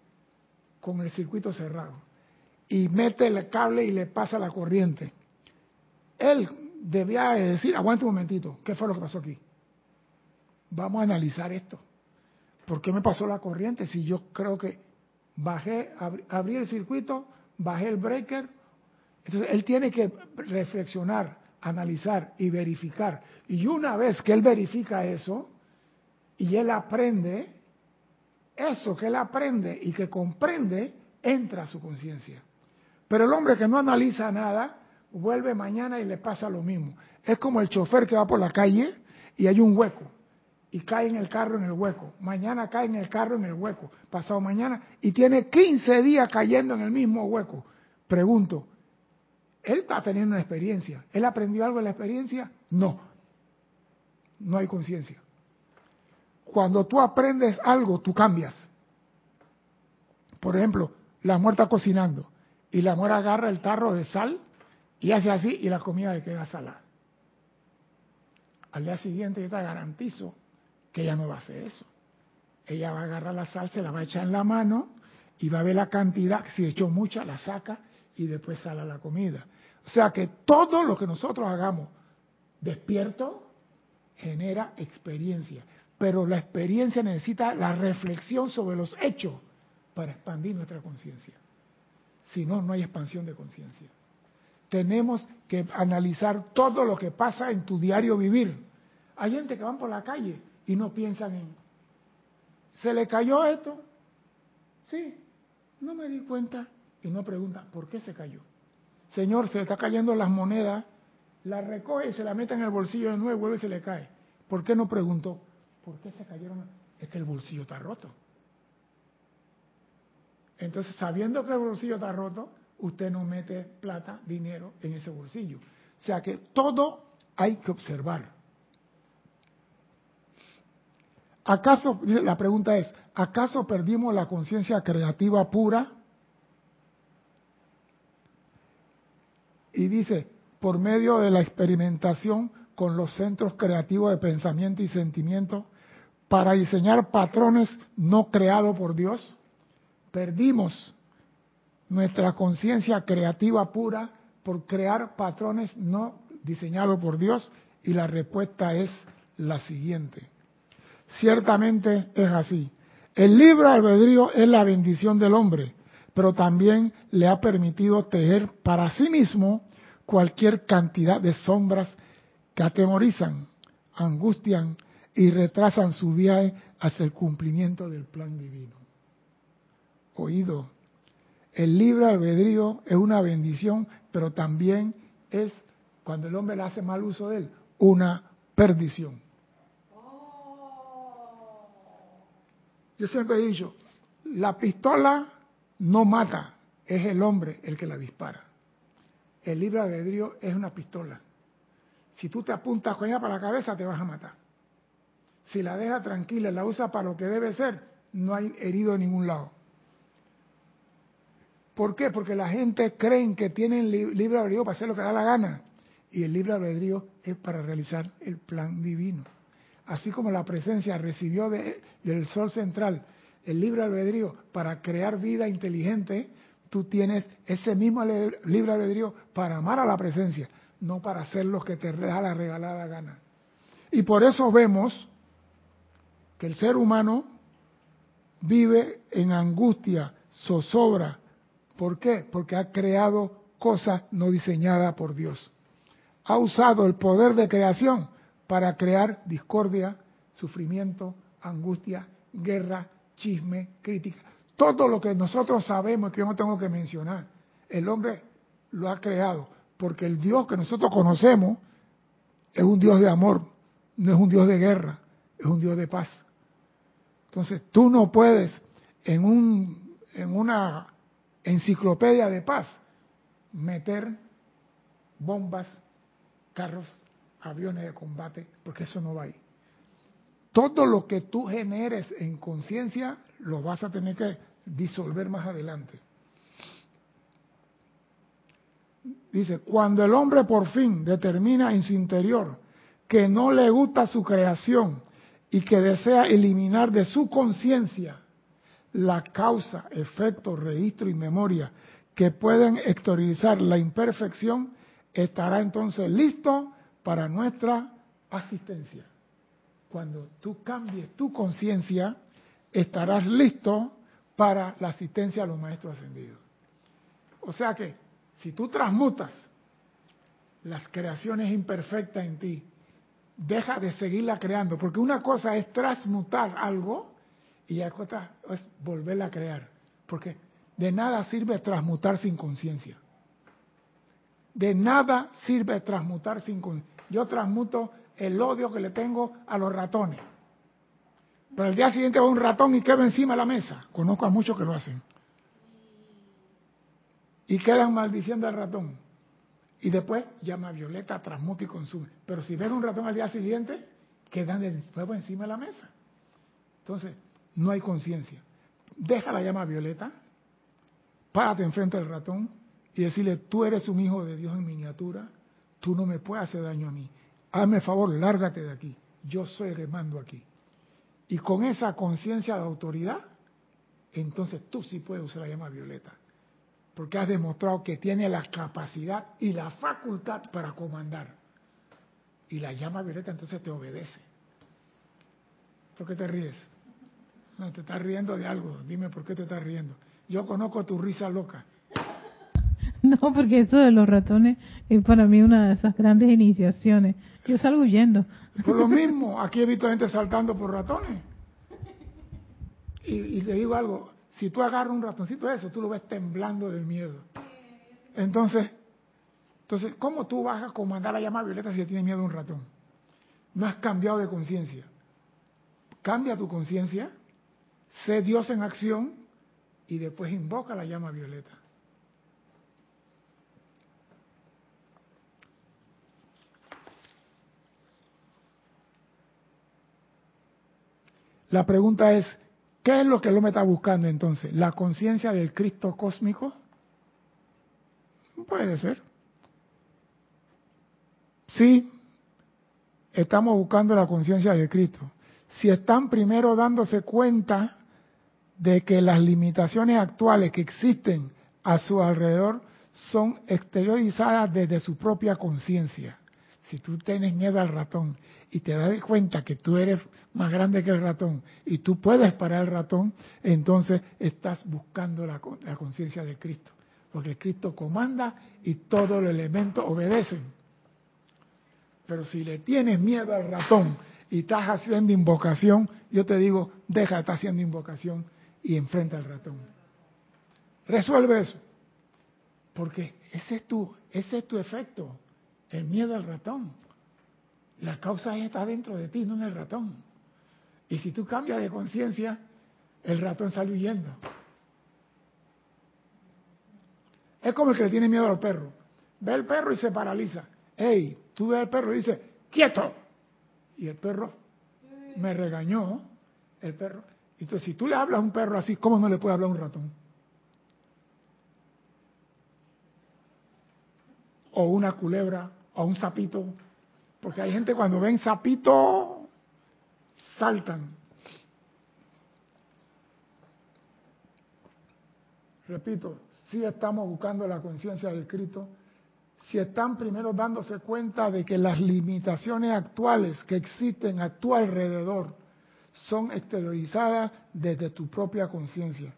con el circuito cerrado, y mete el cable y le pasa la corriente. Él debía decir, aguante un momentito, ¿qué fue lo que pasó aquí? Vamos a analizar esto. ¿Por qué me pasó la corriente si yo creo que bajé, abrí el circuito, bajé el breaker? Entonces él tiene que reflexionar, analizar y verificar. Y una vez que él verifica eso y él aprende, eso que él aprende y que comprende entra a su conciencia. Pero el hombre que no analiza nada, vuelve mañana y le pasa lo mismo. Es como el chofer que va por la calle y hay un hueco y cae en el carro en el hueco. Mañana cae en el carro en el hueco. Pasado mañana y tiene 15 días cayendo en el mismo hueco. Pregunto, él está teniendo una experiencia. ¿Él aprendió algo en la experiencia? No. No hay conciencia. Cuando tú aprendes algo, tú cambias. Por ejemplo, la muerta cocinando y la mujer agarra el tarro de sal y hace así y la comida le queda salada. Al día siguiente yo te garantizo ella no va a hacer eso. Ella va a agarrar la sal, se la va a echar en la mano y va a ver la cantidad, si echó mucha, la saca y después sale la comida. O sea que todo lo que nosotros hagamos despierto genera experiencia, pero la experiencia necesita la reflexión sobre los hechos para expandir nuestra conciencia. Si no, no hay expansión de conciencia. Tenemos que analizar todo lo que pasa en tu diario vivir. Hay gente que van por la calle y no piensan en, ¿se le cayó esto? Sí, no me di cuenta y no preguntan, ¿por qué se cayó? Señor, se le está cayendo las monedas, la recoge y se la mete en el bolsillo de nuevo vuelve y se le cae. ¿Por qué no preguntó? ¿Por qué se cayeron? Es que el bolsillo está roto. Entonces, sabiendo que el bolsillo está roto, usted no mete plata, dinero en ese bolsillo. O sea que todo hay que observar. ¿Acaso, la pregunta es, ¿acaso perdimos la conciencia creativa pura? Y dice, por medio de la experimentación con los centros creativos de pensamiento y sentimiento, para diseñar patrones no creados por Dios, perdimos nuestra conciencia creativa pura por crear patrones no diseñados por Dios y la respuesta es la siguiente. Ciertamente es así. El libre albedrío es la bendición del hombre, pero también le ha permitido tejer para sí mismo cualquier cantidad de sombras que atemorizan, angustian y retrasan su viaje hacia el cumplimiento del plan divino. Oído, el libre albedrío es una bendición, pero también es, cuando el hombre le hace mal uso de él, una perdición. Yo siempre he dicho, la pistola no mata, es el hombre el que la dispara. El libre albedrío es una pistola. Si tú te apuntas con ella para la cabeza, te vas a matar. Si la dejas tranquila la usas para lo que debe ser, no hay herido en ningún lado. ¿Por qué? Porque la gente cree que tienen libre albedrío para hacer lo que da la gana. Y el libre albedrío es para realizar el plan divino. Así como la presencia recibió del sol central el libre albedrío para crear vida inteligente, tú tienes ese mismo libre albedrío para amar a la presencia, no para hacer lo que te da la regalada gana. Y por eso vemos que el ser humano vive en angustia, zozobra. ¿Por qué? Porque ha creado cosas no diseñadas por Dios. Ha usado el poder de creación para crear discordia, sufrimiento, angustia, guerra, chisme, crítica. Todo lo que nosotros sabemos que yo no tengo que mencionar, el hombre lo ha creado, porque el Dios que nosotros conocemos es un Dios de amor, no es un Dios de guerra, es un Dios de paz. Entonces tú no puedes en, un, en una enciclopedia de paz meter bombas, carros, aviones de combate, porque eso no va ahí. Todo lo que tú generes en conciencia lo vas a tener que disolver más adelante. Dice, cuando el hombre por fin determina en su interior que no le gusta su creación y que desea eliminar de su conciencia la causa, efecto, registro y memoria que pueden exteriorizar la imperfección, estará entonces listo para nuestra asistencia. Cuando tú cambies tu conciencia, estarás listo para la asistencia a los maestros ascendidos. O sea que, si tú transmutas las creaciones imperfectas en ti deja de seguirla creando, porque una cosa es transmutar algo y otra es volverla a crear, porque de nada sirve transmutar sin conciencia. De nada sirve transmutar sin conciencia. Yo transmuto el odio que le tengo a los ratones. Pero el día siguiente va un ratón y queda encima de la mesa. Conozco a muchos que lo hacen. Y quedan maldiciendo al ratón. Y después llama a Violeta, transmuta y consume. Pero si ven un ratón al día siguiente, quedan de nuevo encima de la mesa. Entonces, no hay conciencia. Deja la llama Violeta, párate enfrente del ratón y decirle, tú eres un hijo de Dios en miniatura, tú no me puedes hacer daño a mí. Hazme el favor, lárgate de aquí. Yo soy el que mando aquí. Y con esa conciencia de autoridad, entonces tú sí puedes usar la llama violeta porque has demostrado que tiene la capacidad y la facultad para comandar. Y la llama violeta entonces te obedece. ¿Por qué te ríes? No, te estás riendo de algo. Dime por qué te estás riendo. Yo conozco tu risa loca. [laughs] No, porque eso de los ratones es para mí una de esas grandes iniciaciones. Yo salgo huyendo. Por lo [laughs] mismo, aquí he visto gente saltando por ratones. Y, y te digo algo, si tú agarras un ratoncito de eso, tú lo ves temblando del miedo. Entonces, entonces, ¿cómo tú vas a comandar la llama violeta si tienes miedo a un ratón? No has cambiado de conciencia. Cambia tu conciencia, sé Dios en acción y después invoca la llama violeta. La pregunta es, ¿Qué es lo que el hombre está buscando entonces? ¿La conciencia del Cristo cósmico? Puede ser. Sí, estamos buscando la conciencia del Cristo. Si están primero dándose cuenta de que las limitaciones actuales que existen a su alrededor son exteriorizadas desde su propia conciencia. Si tú tienes miedo al ratón y te das cuenta que tú eres más grande que el ratón y tú puedes parar el ratón, entonces estás buscando la, conciencia de Cristo. Porque Cristo comanda y todos los elementos obedecen. Pero si le tienes miedo al ratón y estás haciendo invocación, yo te digo, deja de estar haciendo invocación y enfrenta al ratón. Resuelve eso. Porque ese es tu, ese es tu efecto, el miedo al ratón. La causa está dentro de ti, no en el ratón. Y si tú cambias de conciencia, el ratón sale huyendo. Es como el que le tiene miedo al perro. Ve el perro y se paraliza. Ey, tú ves al perro y dices, quieto. Y el perro me regañó, el perro. Entonces, si tú le hablas a un perro así, ¿cómo no le puede hablar a un ratón? O una culebra, o un sapito. Porque hay gente cuando ven sapito, saltan. Repito, si estamos buscando la conciencia del Cristo, si están primero dándose cuenta de que las limitaciones actuales que existen a tu alrededor son exteriorizadas desde tu propia conciencia.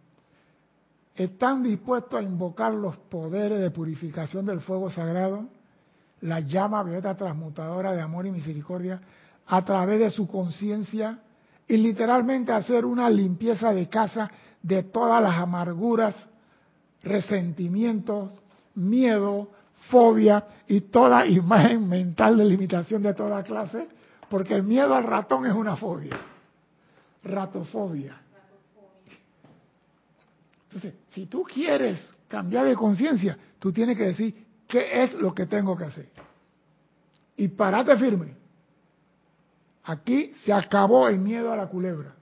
Están dispuestos a invocar los poderes de purificación del fuego sagrado, la llama violeta transmutadora de amor y misericordia, a través de su conciencia y literalmente hacer una limpieza de casa de todas las amarguras, resentimientos, miedo, fobia y toda imagen mental de limitación de toda clase, porque el miedo al ratón es una fobia, ratofobia. Entonces, si tú quieres cambiar de conciencia, tú tienes que decir qué es lo que tengo que hacer. Y parate firme. Aquí se acabó el miedo a la culebra.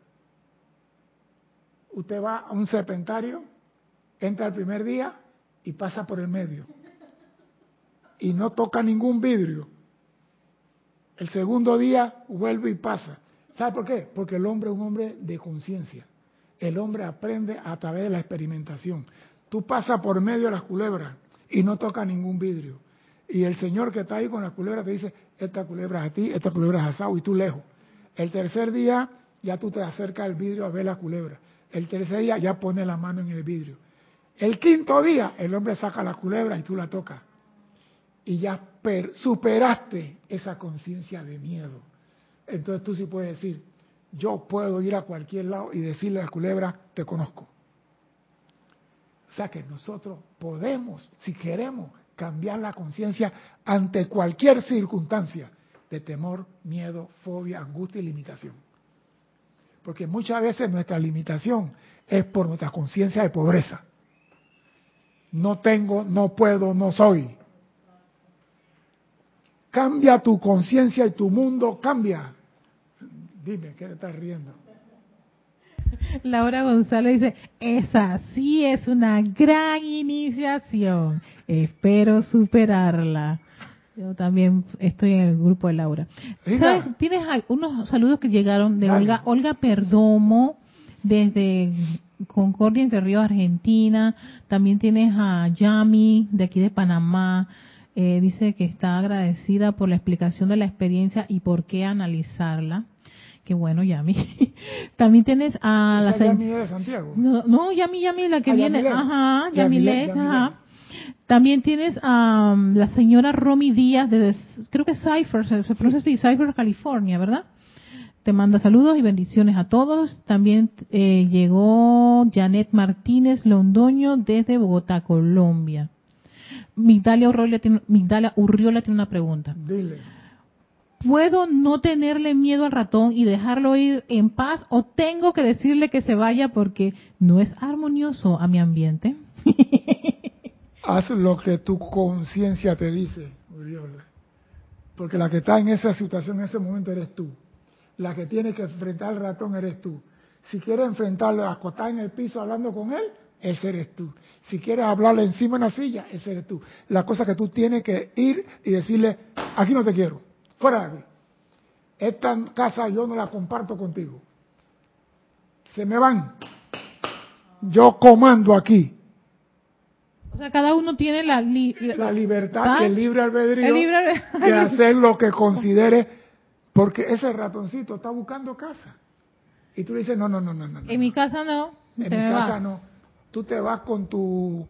Usted va a un serpentario, entra el primer día y pasa por el medio y no toca ningún vidrio. El segundo día vuelve y pasa. ¿Sabe por qué? Porque el hombre es un hombre de conciencia. El hombre aprende a través de la experimentación. Tú pasas por medio de las culebras y no toca ningún vidrio. Y el señor que está ahí con la culebra te dice, esta culebra es a ti, esta culebra es a Sao, y tú lejos. El tercer día ya tú te acercas al vidrio a ver la culebra. El tercer día ya pone la mano en el vidrio. El quinto día el hombre saca la culebra y tú la tocas y ya superaste esa conciencia de miedo. Entonces tú sí puedes decir, yo puedo ir a cualquier lado y decirle a la culebra, te conozco. O sea que nosotros podemos, si queremos, cambiar la conciencia ante cualquier circunstancia de temor, miedo, fobia, angustia y limitación. Porque muchas veces nuestra limitación es por nuestra conciencia de pobreza. No tengo, no puedo, no soy. Cambia tu conciencia y tu mundo cambia. Dime, ¿qué te estás riendo? Laura González dice, esa sí es una gran iniciación. Espero superarla. Yo también estoy en el grupo de Laura. Tienes unos saludos que llegaron de Olga, Olga Perdomo desde Concordia Entre Ríos, Argentina. También tienes a Yami de aquí de Panamá. Eh, dice que está agradecida por la explicación de la experiencia y por qué analizarla. Qué bueno, Yami. [laughs] También tienes a la Yami de Santiago. No, no, Yami, Yami, la que viene. Ajá, Yamilet, ajá. También tienes a um, la señora Romy Díaz de, creo que Cypher, se, pronuncia así, Cypher, California, ¿verdad? Te manda saludos y bendiciones a todos. También eh, llegó Janet Martínez Londoño desde Bogotá, Colombia. Migdalia Urriola tiene, Urriola tiene una pregunta. Dile. ¿Puedo no tenerle miedo al ratón y dejarlo ir en paz o tengo que decirle que se vaya porque no es armonioso a mi ambiente? [laughs] Haz lo que tu conciencia te dice, Urriola. Porque la que está en esa situación en ese momento eres tú. La que tiene que enfrentar al ratón eres tú. Si quieres enfrentarlo, acotar en el piso hablando con él, ese eres tú. Si quieres hablarle encima de una silla, ese eres tú. La cosa que tú tienes que ir y decirle, aquí no te quiero, fuera de aquí. Esta casa yo no la comparto contigo. Se me van. Yo comando aquí. O sea, cada uno tiene la, la libertad y el libre albedrío de [laughs] hacer lo que considere, porque ese ratoncito está buscando casa. Y tú le dices, no, no, no, no, no. En mi casa no. En mi casa no tú te vas con tu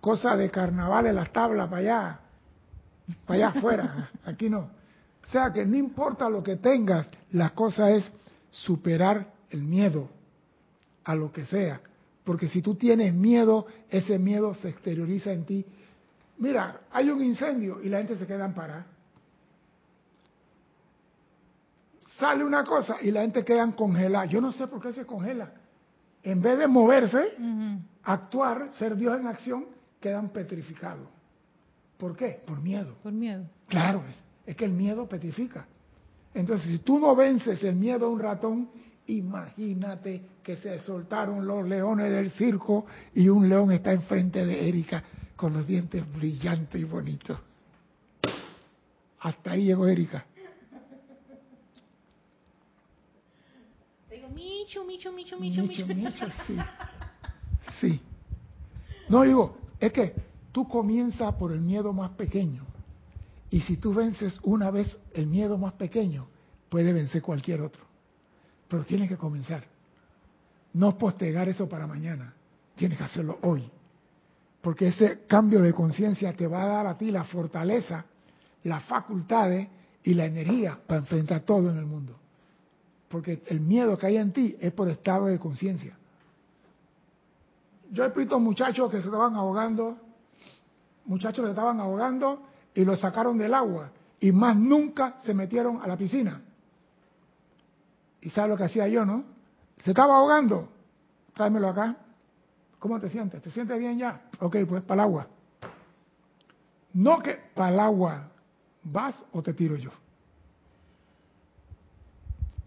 cosa de carnaval en las tablas para allá, para allá afuera, aquí no. O sea que no importa lo que tengas, la cosa es superar el miedo a lo que sea. Porque si tú tienes miedo, ese miedo se exterioriza en ti. Mira, hay un incendio y la gente se queda amparada. sale una cosa y la gente queda congelada. Yo no sé por qué se congela. En vez de moverse, actuar, ser Dios en acción, quedan petrificados. ¿Por qué? Por miedo. Por miedo. Claro, es, es que el miedo petrifica. Entonces, si tú no vences el miedo a un ratón, imagínate que se soltaron los leones del circo y un león está enfrente de Erika con los dientes brillantes y bonitos. Hasta ahí llegó Erika. Digo, Micho, Micho, Micho, Micho, Micho. Micho, [laughs] sí. Sí. No digo, es que tú comienzas por el miedo más pequeño. Y si tú vences una vez el miedo más pequeño, puede vencer cualquier otro. Pero tienes que comenzar. No postergar eso para mañana. Tienes que hacerlo hoy. Porque ese cambio de conciencia te va a dar a ti la fortaleza, las facultades y la energía para enfrentar todo en el mundo. Porque el miedo que hay en ti es por estado de conciencia. Yo he visto muchachos que se estaban ahogando, muchachos que estaban ahogando y los sacaron del agua y más nunca se metieron a la piscina. ¿Y sabe lo que hacía yo, no? Se estaba ahogando. Tráemelo acá. ¿Cómo te sientes? ¿Te sientes bien ya? Ok, pues para el agua. No que para el agua vas o te tiro yo.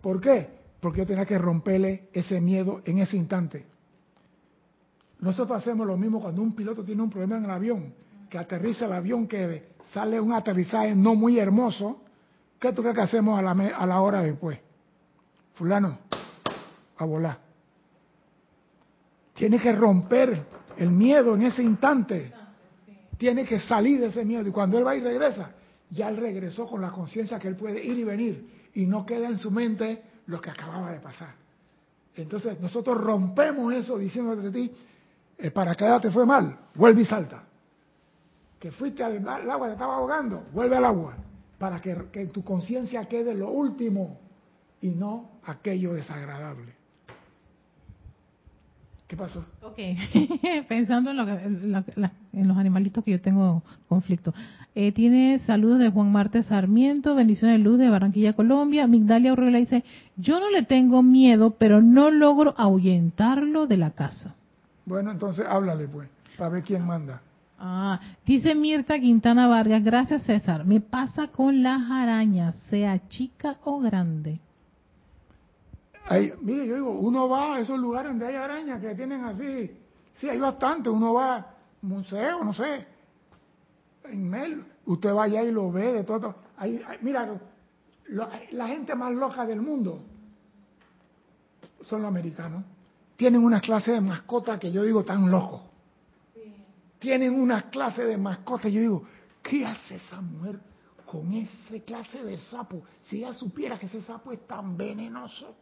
¿Por qué? Porque yo tenía que romperle ese miedo en ese instante. Nosotros hacemos lo mismo cuando un piloto tiene un problema en el avión, que aterriza el avión, que sale un aterrizaje no muy hermoso. ¿Qué tú crees que hacemos a la, hora después? Fulano, a volar. Tiene que romper el miedo en ese instante. Tiene que salir de ese miedo. Y cuando él va y regresa, ya él regresó con la conciencia que él puede ir y venir. Y no queda en su mente lo que acababa de pasar. Entonces nosotros rompemos eso diciéndote a ti, el paracaídas te fue mal, vuelve y salta. Que fuiste al, agua, te estaba ahogando, vuelve al agua. Para que, que en tu conciencia quede lo último y no aquello desagradable. ¿Qué pasó? Ok, [laughs] pensando en, lo en, los animalitos que yo tengo conflicto. Eh, tiene saludos de Juan Marte Sarmiento, bendiciones de luz de Barranquilla, Colombia. Migdalia Aurora dice, yo no le tengo miedo, pero no logro ahuyentarlo de la casa. Bueno, entonces háblale pues, para ver quién manda. Ah, dice Mirta Quintana Vargas, gracias César. Me pasa con las arañas, sea chica o grande mire, yo digo, uno va a esos lugares donde hay arañas que tienen así, sí, hay bastante, uno va a museo, no sé, en Mel, usted va allá y lo ve de todo. mira, la gente más loca del mundo son los americanos. Tienen una clase de mascota que yo digo tan loco. Tienen una clase de mascota y yo digo, ¿qué hace esa mujer con ese clase de sapo? Si ella supiera que ese sapo es tan venenoso.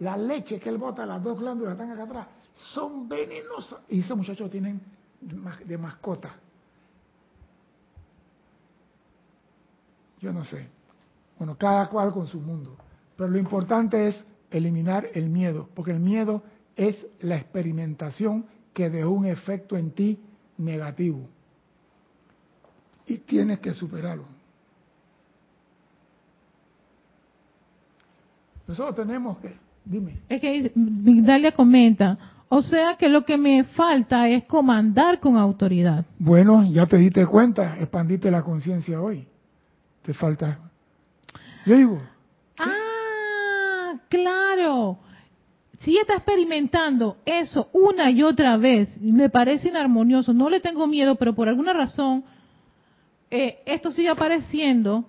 La leche que él bota, las dos glándulas están acá atrás, son venenosas. Y esos muchachos tienen de mascota. Yo no sé. Bueno, cada cual con su mundo. Pero lo importante es eliminar el miedo, porque el miedo es la experimentación que dejó un efecto en ti negativo. Y tienes que superarlo. Nosotros tenemos que Dime. Es que Dalia comenta, o sea que lo que me falta es comandar con autoridad. Bueno, ya te diste cuenta, expandiste la conciencia hoy. Te falta. Yo digo. Ah, claro. Si está experimentando eso una y otra vez, me parece inarmonioso, no le tengo miedo, pero por alguna razón eh, esto sigue apareciendo,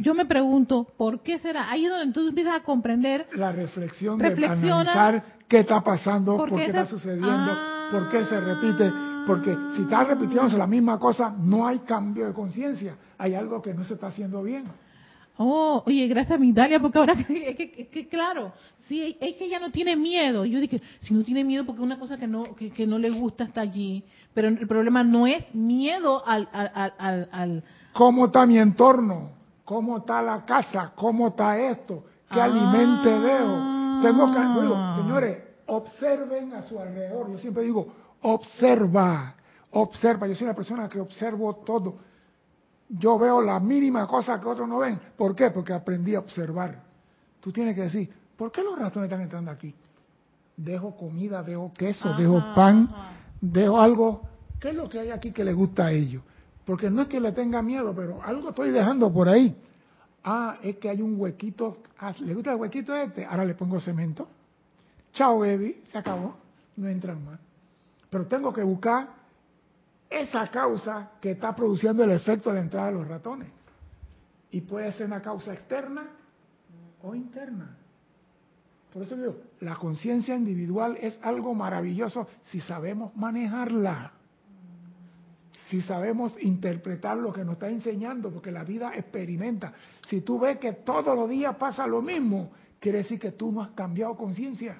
yo me pregunto, ¿por qué será? Ahí es donde tú empiezas a comprender. La reflexión de analizar qué está pasando, por, qué, está sucediendo, por qué se repite. Porque si está repitiéndose la misma cosa, no hay cambio de conciencia. Hay algo que no se está haciendo bien. Oh, oye, gracias a Migdalia, porque ahora [laughs] es que, claro, sí, es que ella no tiene miedo. Yo dije, si no tiene miedo, porque una cosa que no, que, no le gusta está allí. Pero el problema no es miedo al, al, al, al ¿Cómo está mi entorno? ¿Cómo está la casa? ¿Cómo está esto? ¿Qué ah. alimente veo? Tengo que, señores, observen a su alrededor. Yo siempre digo, observa, observa. Yo soy una persona que observo todo. Yo veo la mínima cosa que otros no ven. ¿Por qué? Porque aprendí a observar. Tú tienes que decir, ¿por qué los ratones están entrando aquí? Dejo comida, dejo queso, dejo pan, dejo algo. ¿Qué es lo que hay aquí que le gusta a ellos? Porque no es que le tenga miedo, pero algo estoy dejando por ahí. Ah, es que hay un huequito. Ah, ¿Le gusta el huequito este? Ahora le pongo cemento. Chao, baby. Se acabó. No entran más. Pero tengo que buscar esa causa que está produciendo el efecto de la entrada de los ratones. Y puede ser una causa externa o interna. Por eso digo, la conciencia individual es algo maravilloso si sabemos manejarla si sabemos interpretar lo que nos está enseñando, porque la vida experimenta. Si tú ves que todos los días pasa lo mismo, quiere decir que tú no has cambiado conciencia.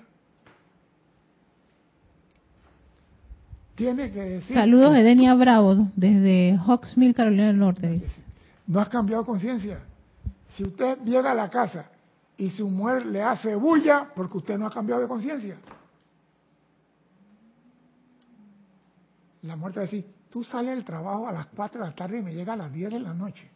Tiene que decir. Saludos, Edenia Bravo, desde Hawksmill, Carolina del Norte. No has cambiado conciencia. Si usted llega a la casa y su mujer le hace bulla, porque usted no ha cambiado de conciencia. La muerte va a decir, Tú sales del trabajo a las 4 de la tarde y me llega a las 10 de la noche.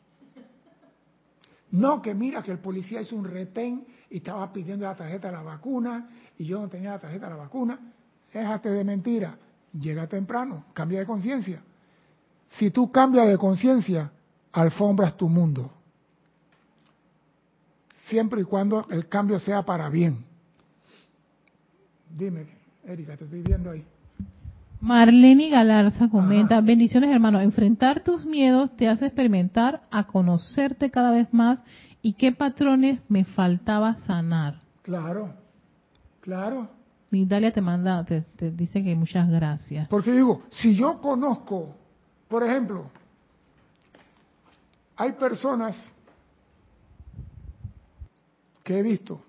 No que mira que el policía hizo un retén y estaba pidiendo la tarjeta de la vacuna y yo no tenía la tarjeta de la vacuna. Déjate de mentira. Llega temprano, cambia de conciencia. Si tú cambias de conciencia, alfombras tu mundo. Siempre y cuando el cambio sea para bien. Dime, Erika, te estoy viendo ahí. Marlene Galarza comenta, bendiciones hermano, enfrentar tus miedos te hace experimentar a conocerte cada vez más y qué patrones me faltaba sanar. Claro, claro. Dalia te manda, te, te dice que muchas gracias. Porque digo, si yo conozco, por ejemplo, hay personas que he visto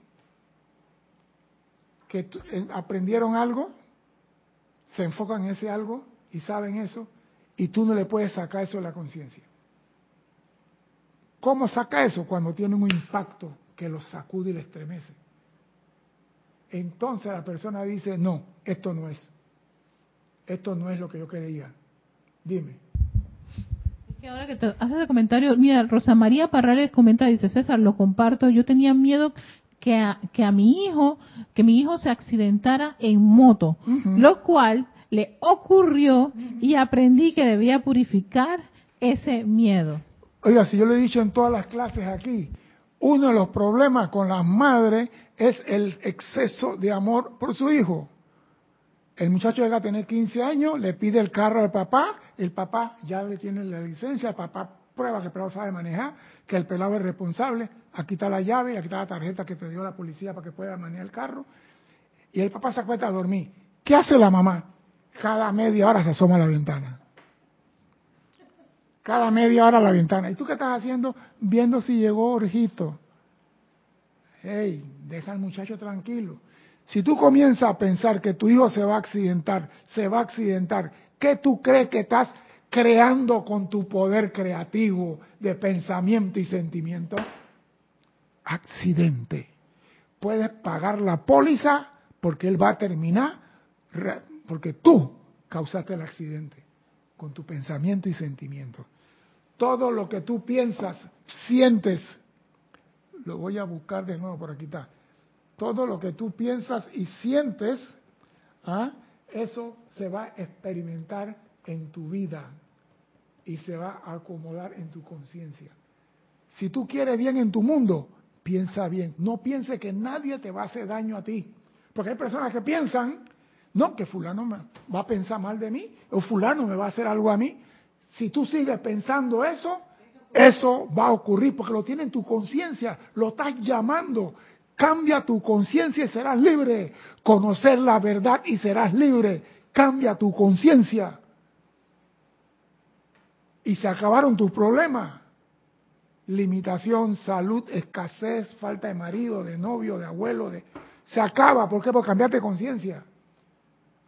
que aprendieron algo se enfocan en ese algo y saben eso, y tú no le puedes sacar eso de la conciencia. ¿Cómo saca eso? Cuando tiene un impacto que lo sacude y le estremece. Entonces la persona dice, no, esto no es. Esto no es lo que yo creía. Dime. que ahora que te haces el comentario, mira, Rosa María Parrales comenta, dice, César, lo comparto, yo tenía miedo que a, que a mi hijo, que mi hijo se accidentara en moto, lo cual le ocurrió y aprendí que debía purificar ese miedo. Oiga, si yo le he dicho en todas las clases aquí, uno de los problemas con las madres es el exceso de amor por su hijo. El muchacho llega a tener 15 años, le pide el carro al papá, el papá ya le tiene la licencia, el papá prueba que el pelado sabe manejar, que el pelado es responsable, aquí está la llave, aquí está la tarjeta que te dio la policía para que pueda manejar el carro. Y el papá se acuesta a dormir. ¿Qué hace la mamá? Cada media hora se asoma a la ventana. Cada media hora a la ventana. ¿Y tú qué estás haciendo? Viendo si llegó Orjito. Hey, deja al muchacho tranquilo. Si tú comienzas a pensar que tu hijo se va a accidentar, se va a accidentar, ¿qué tú crees que estás creando con tu poder creativo de pensamiento y sentimiento? Accidente. Puedes pagar la póliza porque él va a terminar, porque tú causaste el accidente con tu pensamiento y sentimiento. Todo lo que tú piensas, sientes, lo voy a buscar de nuevo por aquí está. Todo lo que tú piensas y sientes, ¿ah? eso se va a experimentar en tu vida y se va a acomodar en tu conciencia. Si tú quieres bien en tu mundo, piensa bien. No piense que nadie te va a hacer daño a ti. Porque hay personas que piensan, no, que fulano me va a pensar mal de mí, o fulano me va a hacer algo a mí. Si tú sigues pensando eso, eso va a ocurrir porque lo tiene en tu conciencia, lo estás llamando. Cambia tu conciencia y serás libre. Conocer la verdad y serás libre. Cambia tu conciencia y se acabaron tus problemas. Limitación, salud, escasez, falta de marido, de novio, de abuelo, de... se acaba. ¿Por qué? Por cambiarte conciencia.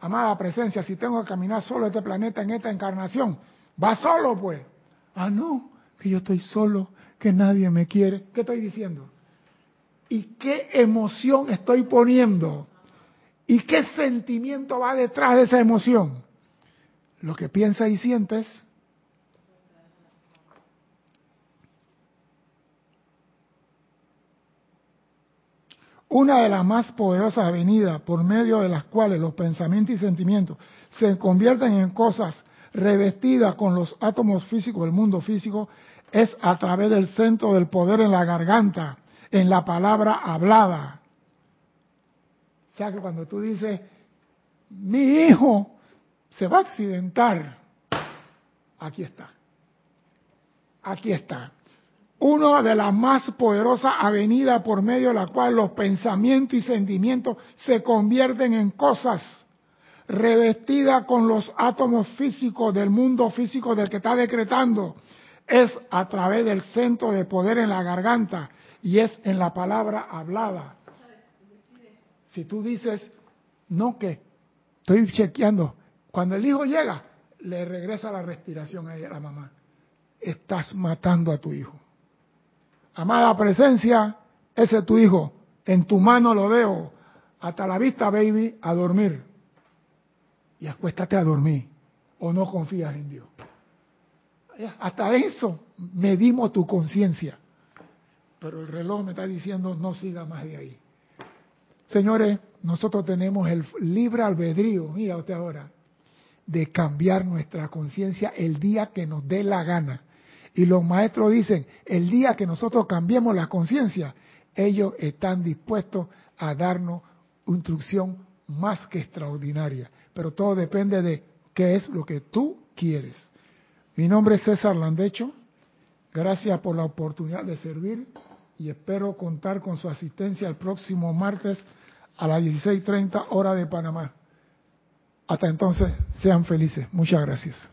Amada presencia, si tengo que caminar solo este planeta en esta encarnación, va solo pues. Ah, no, que yo estoy solo, que nadie me quiere. ¿Qué estoy diciendo? ¿Y qué emoción estoy poniendo? ¿Y qué sentimiento va detrás de esa emoción? Lo que piensas y sientes. Una de las más poderosas avenidas por medio de las cuales los pensamientos y sentimientos se convierten en cosas revestidas con los átomos físicos del mundo físico es a través del centro del poder en la garganta, en la palabra hablada. O sea que cuando tú dices, mi hijo se va a accidentar, aquí está. Aquí está. Una de las más poderosas avenidas por medio de la cual los pensamientos y sentimientos se convierten en cosas revestidas con los átomos físicos del mundo físico del que está decretando es a través del centro de poder en la garganta y es en la palabra hablada. Si tú dices, no que, estoy chequeando, cuando el hijo llega, le regresa la respiración a la mamá. Estás matando a tu hijo. Amada presencia, ese es tu hijo. En tu mano lo veo. Hasta la vista, baby, a dormir. Y acuéstate a dormir. O no confías en Dios. Hasta eso medimos tu conciencia. Pero el reloj me está diciendo no siga más de ahí. Señores, nosotros tenemos el libre albedrío, mira usted ahora, de cambiar nuestra conciencia el día que nos dé la gana. Y los maestros dicen, el día que nosotros cambiemos la conciencia, ellos están dispuestos a darnos instrucción más que extraordinaria. Pero todo depende de qué es lo que tú quieres. Mi nombre es César Landecho. Gracias por la oportunidad de servir y espero contar con su asistencia el próximo martes a las 16.30 hora de Panamá. Hasta entonces, sean felices. Muchas gracias.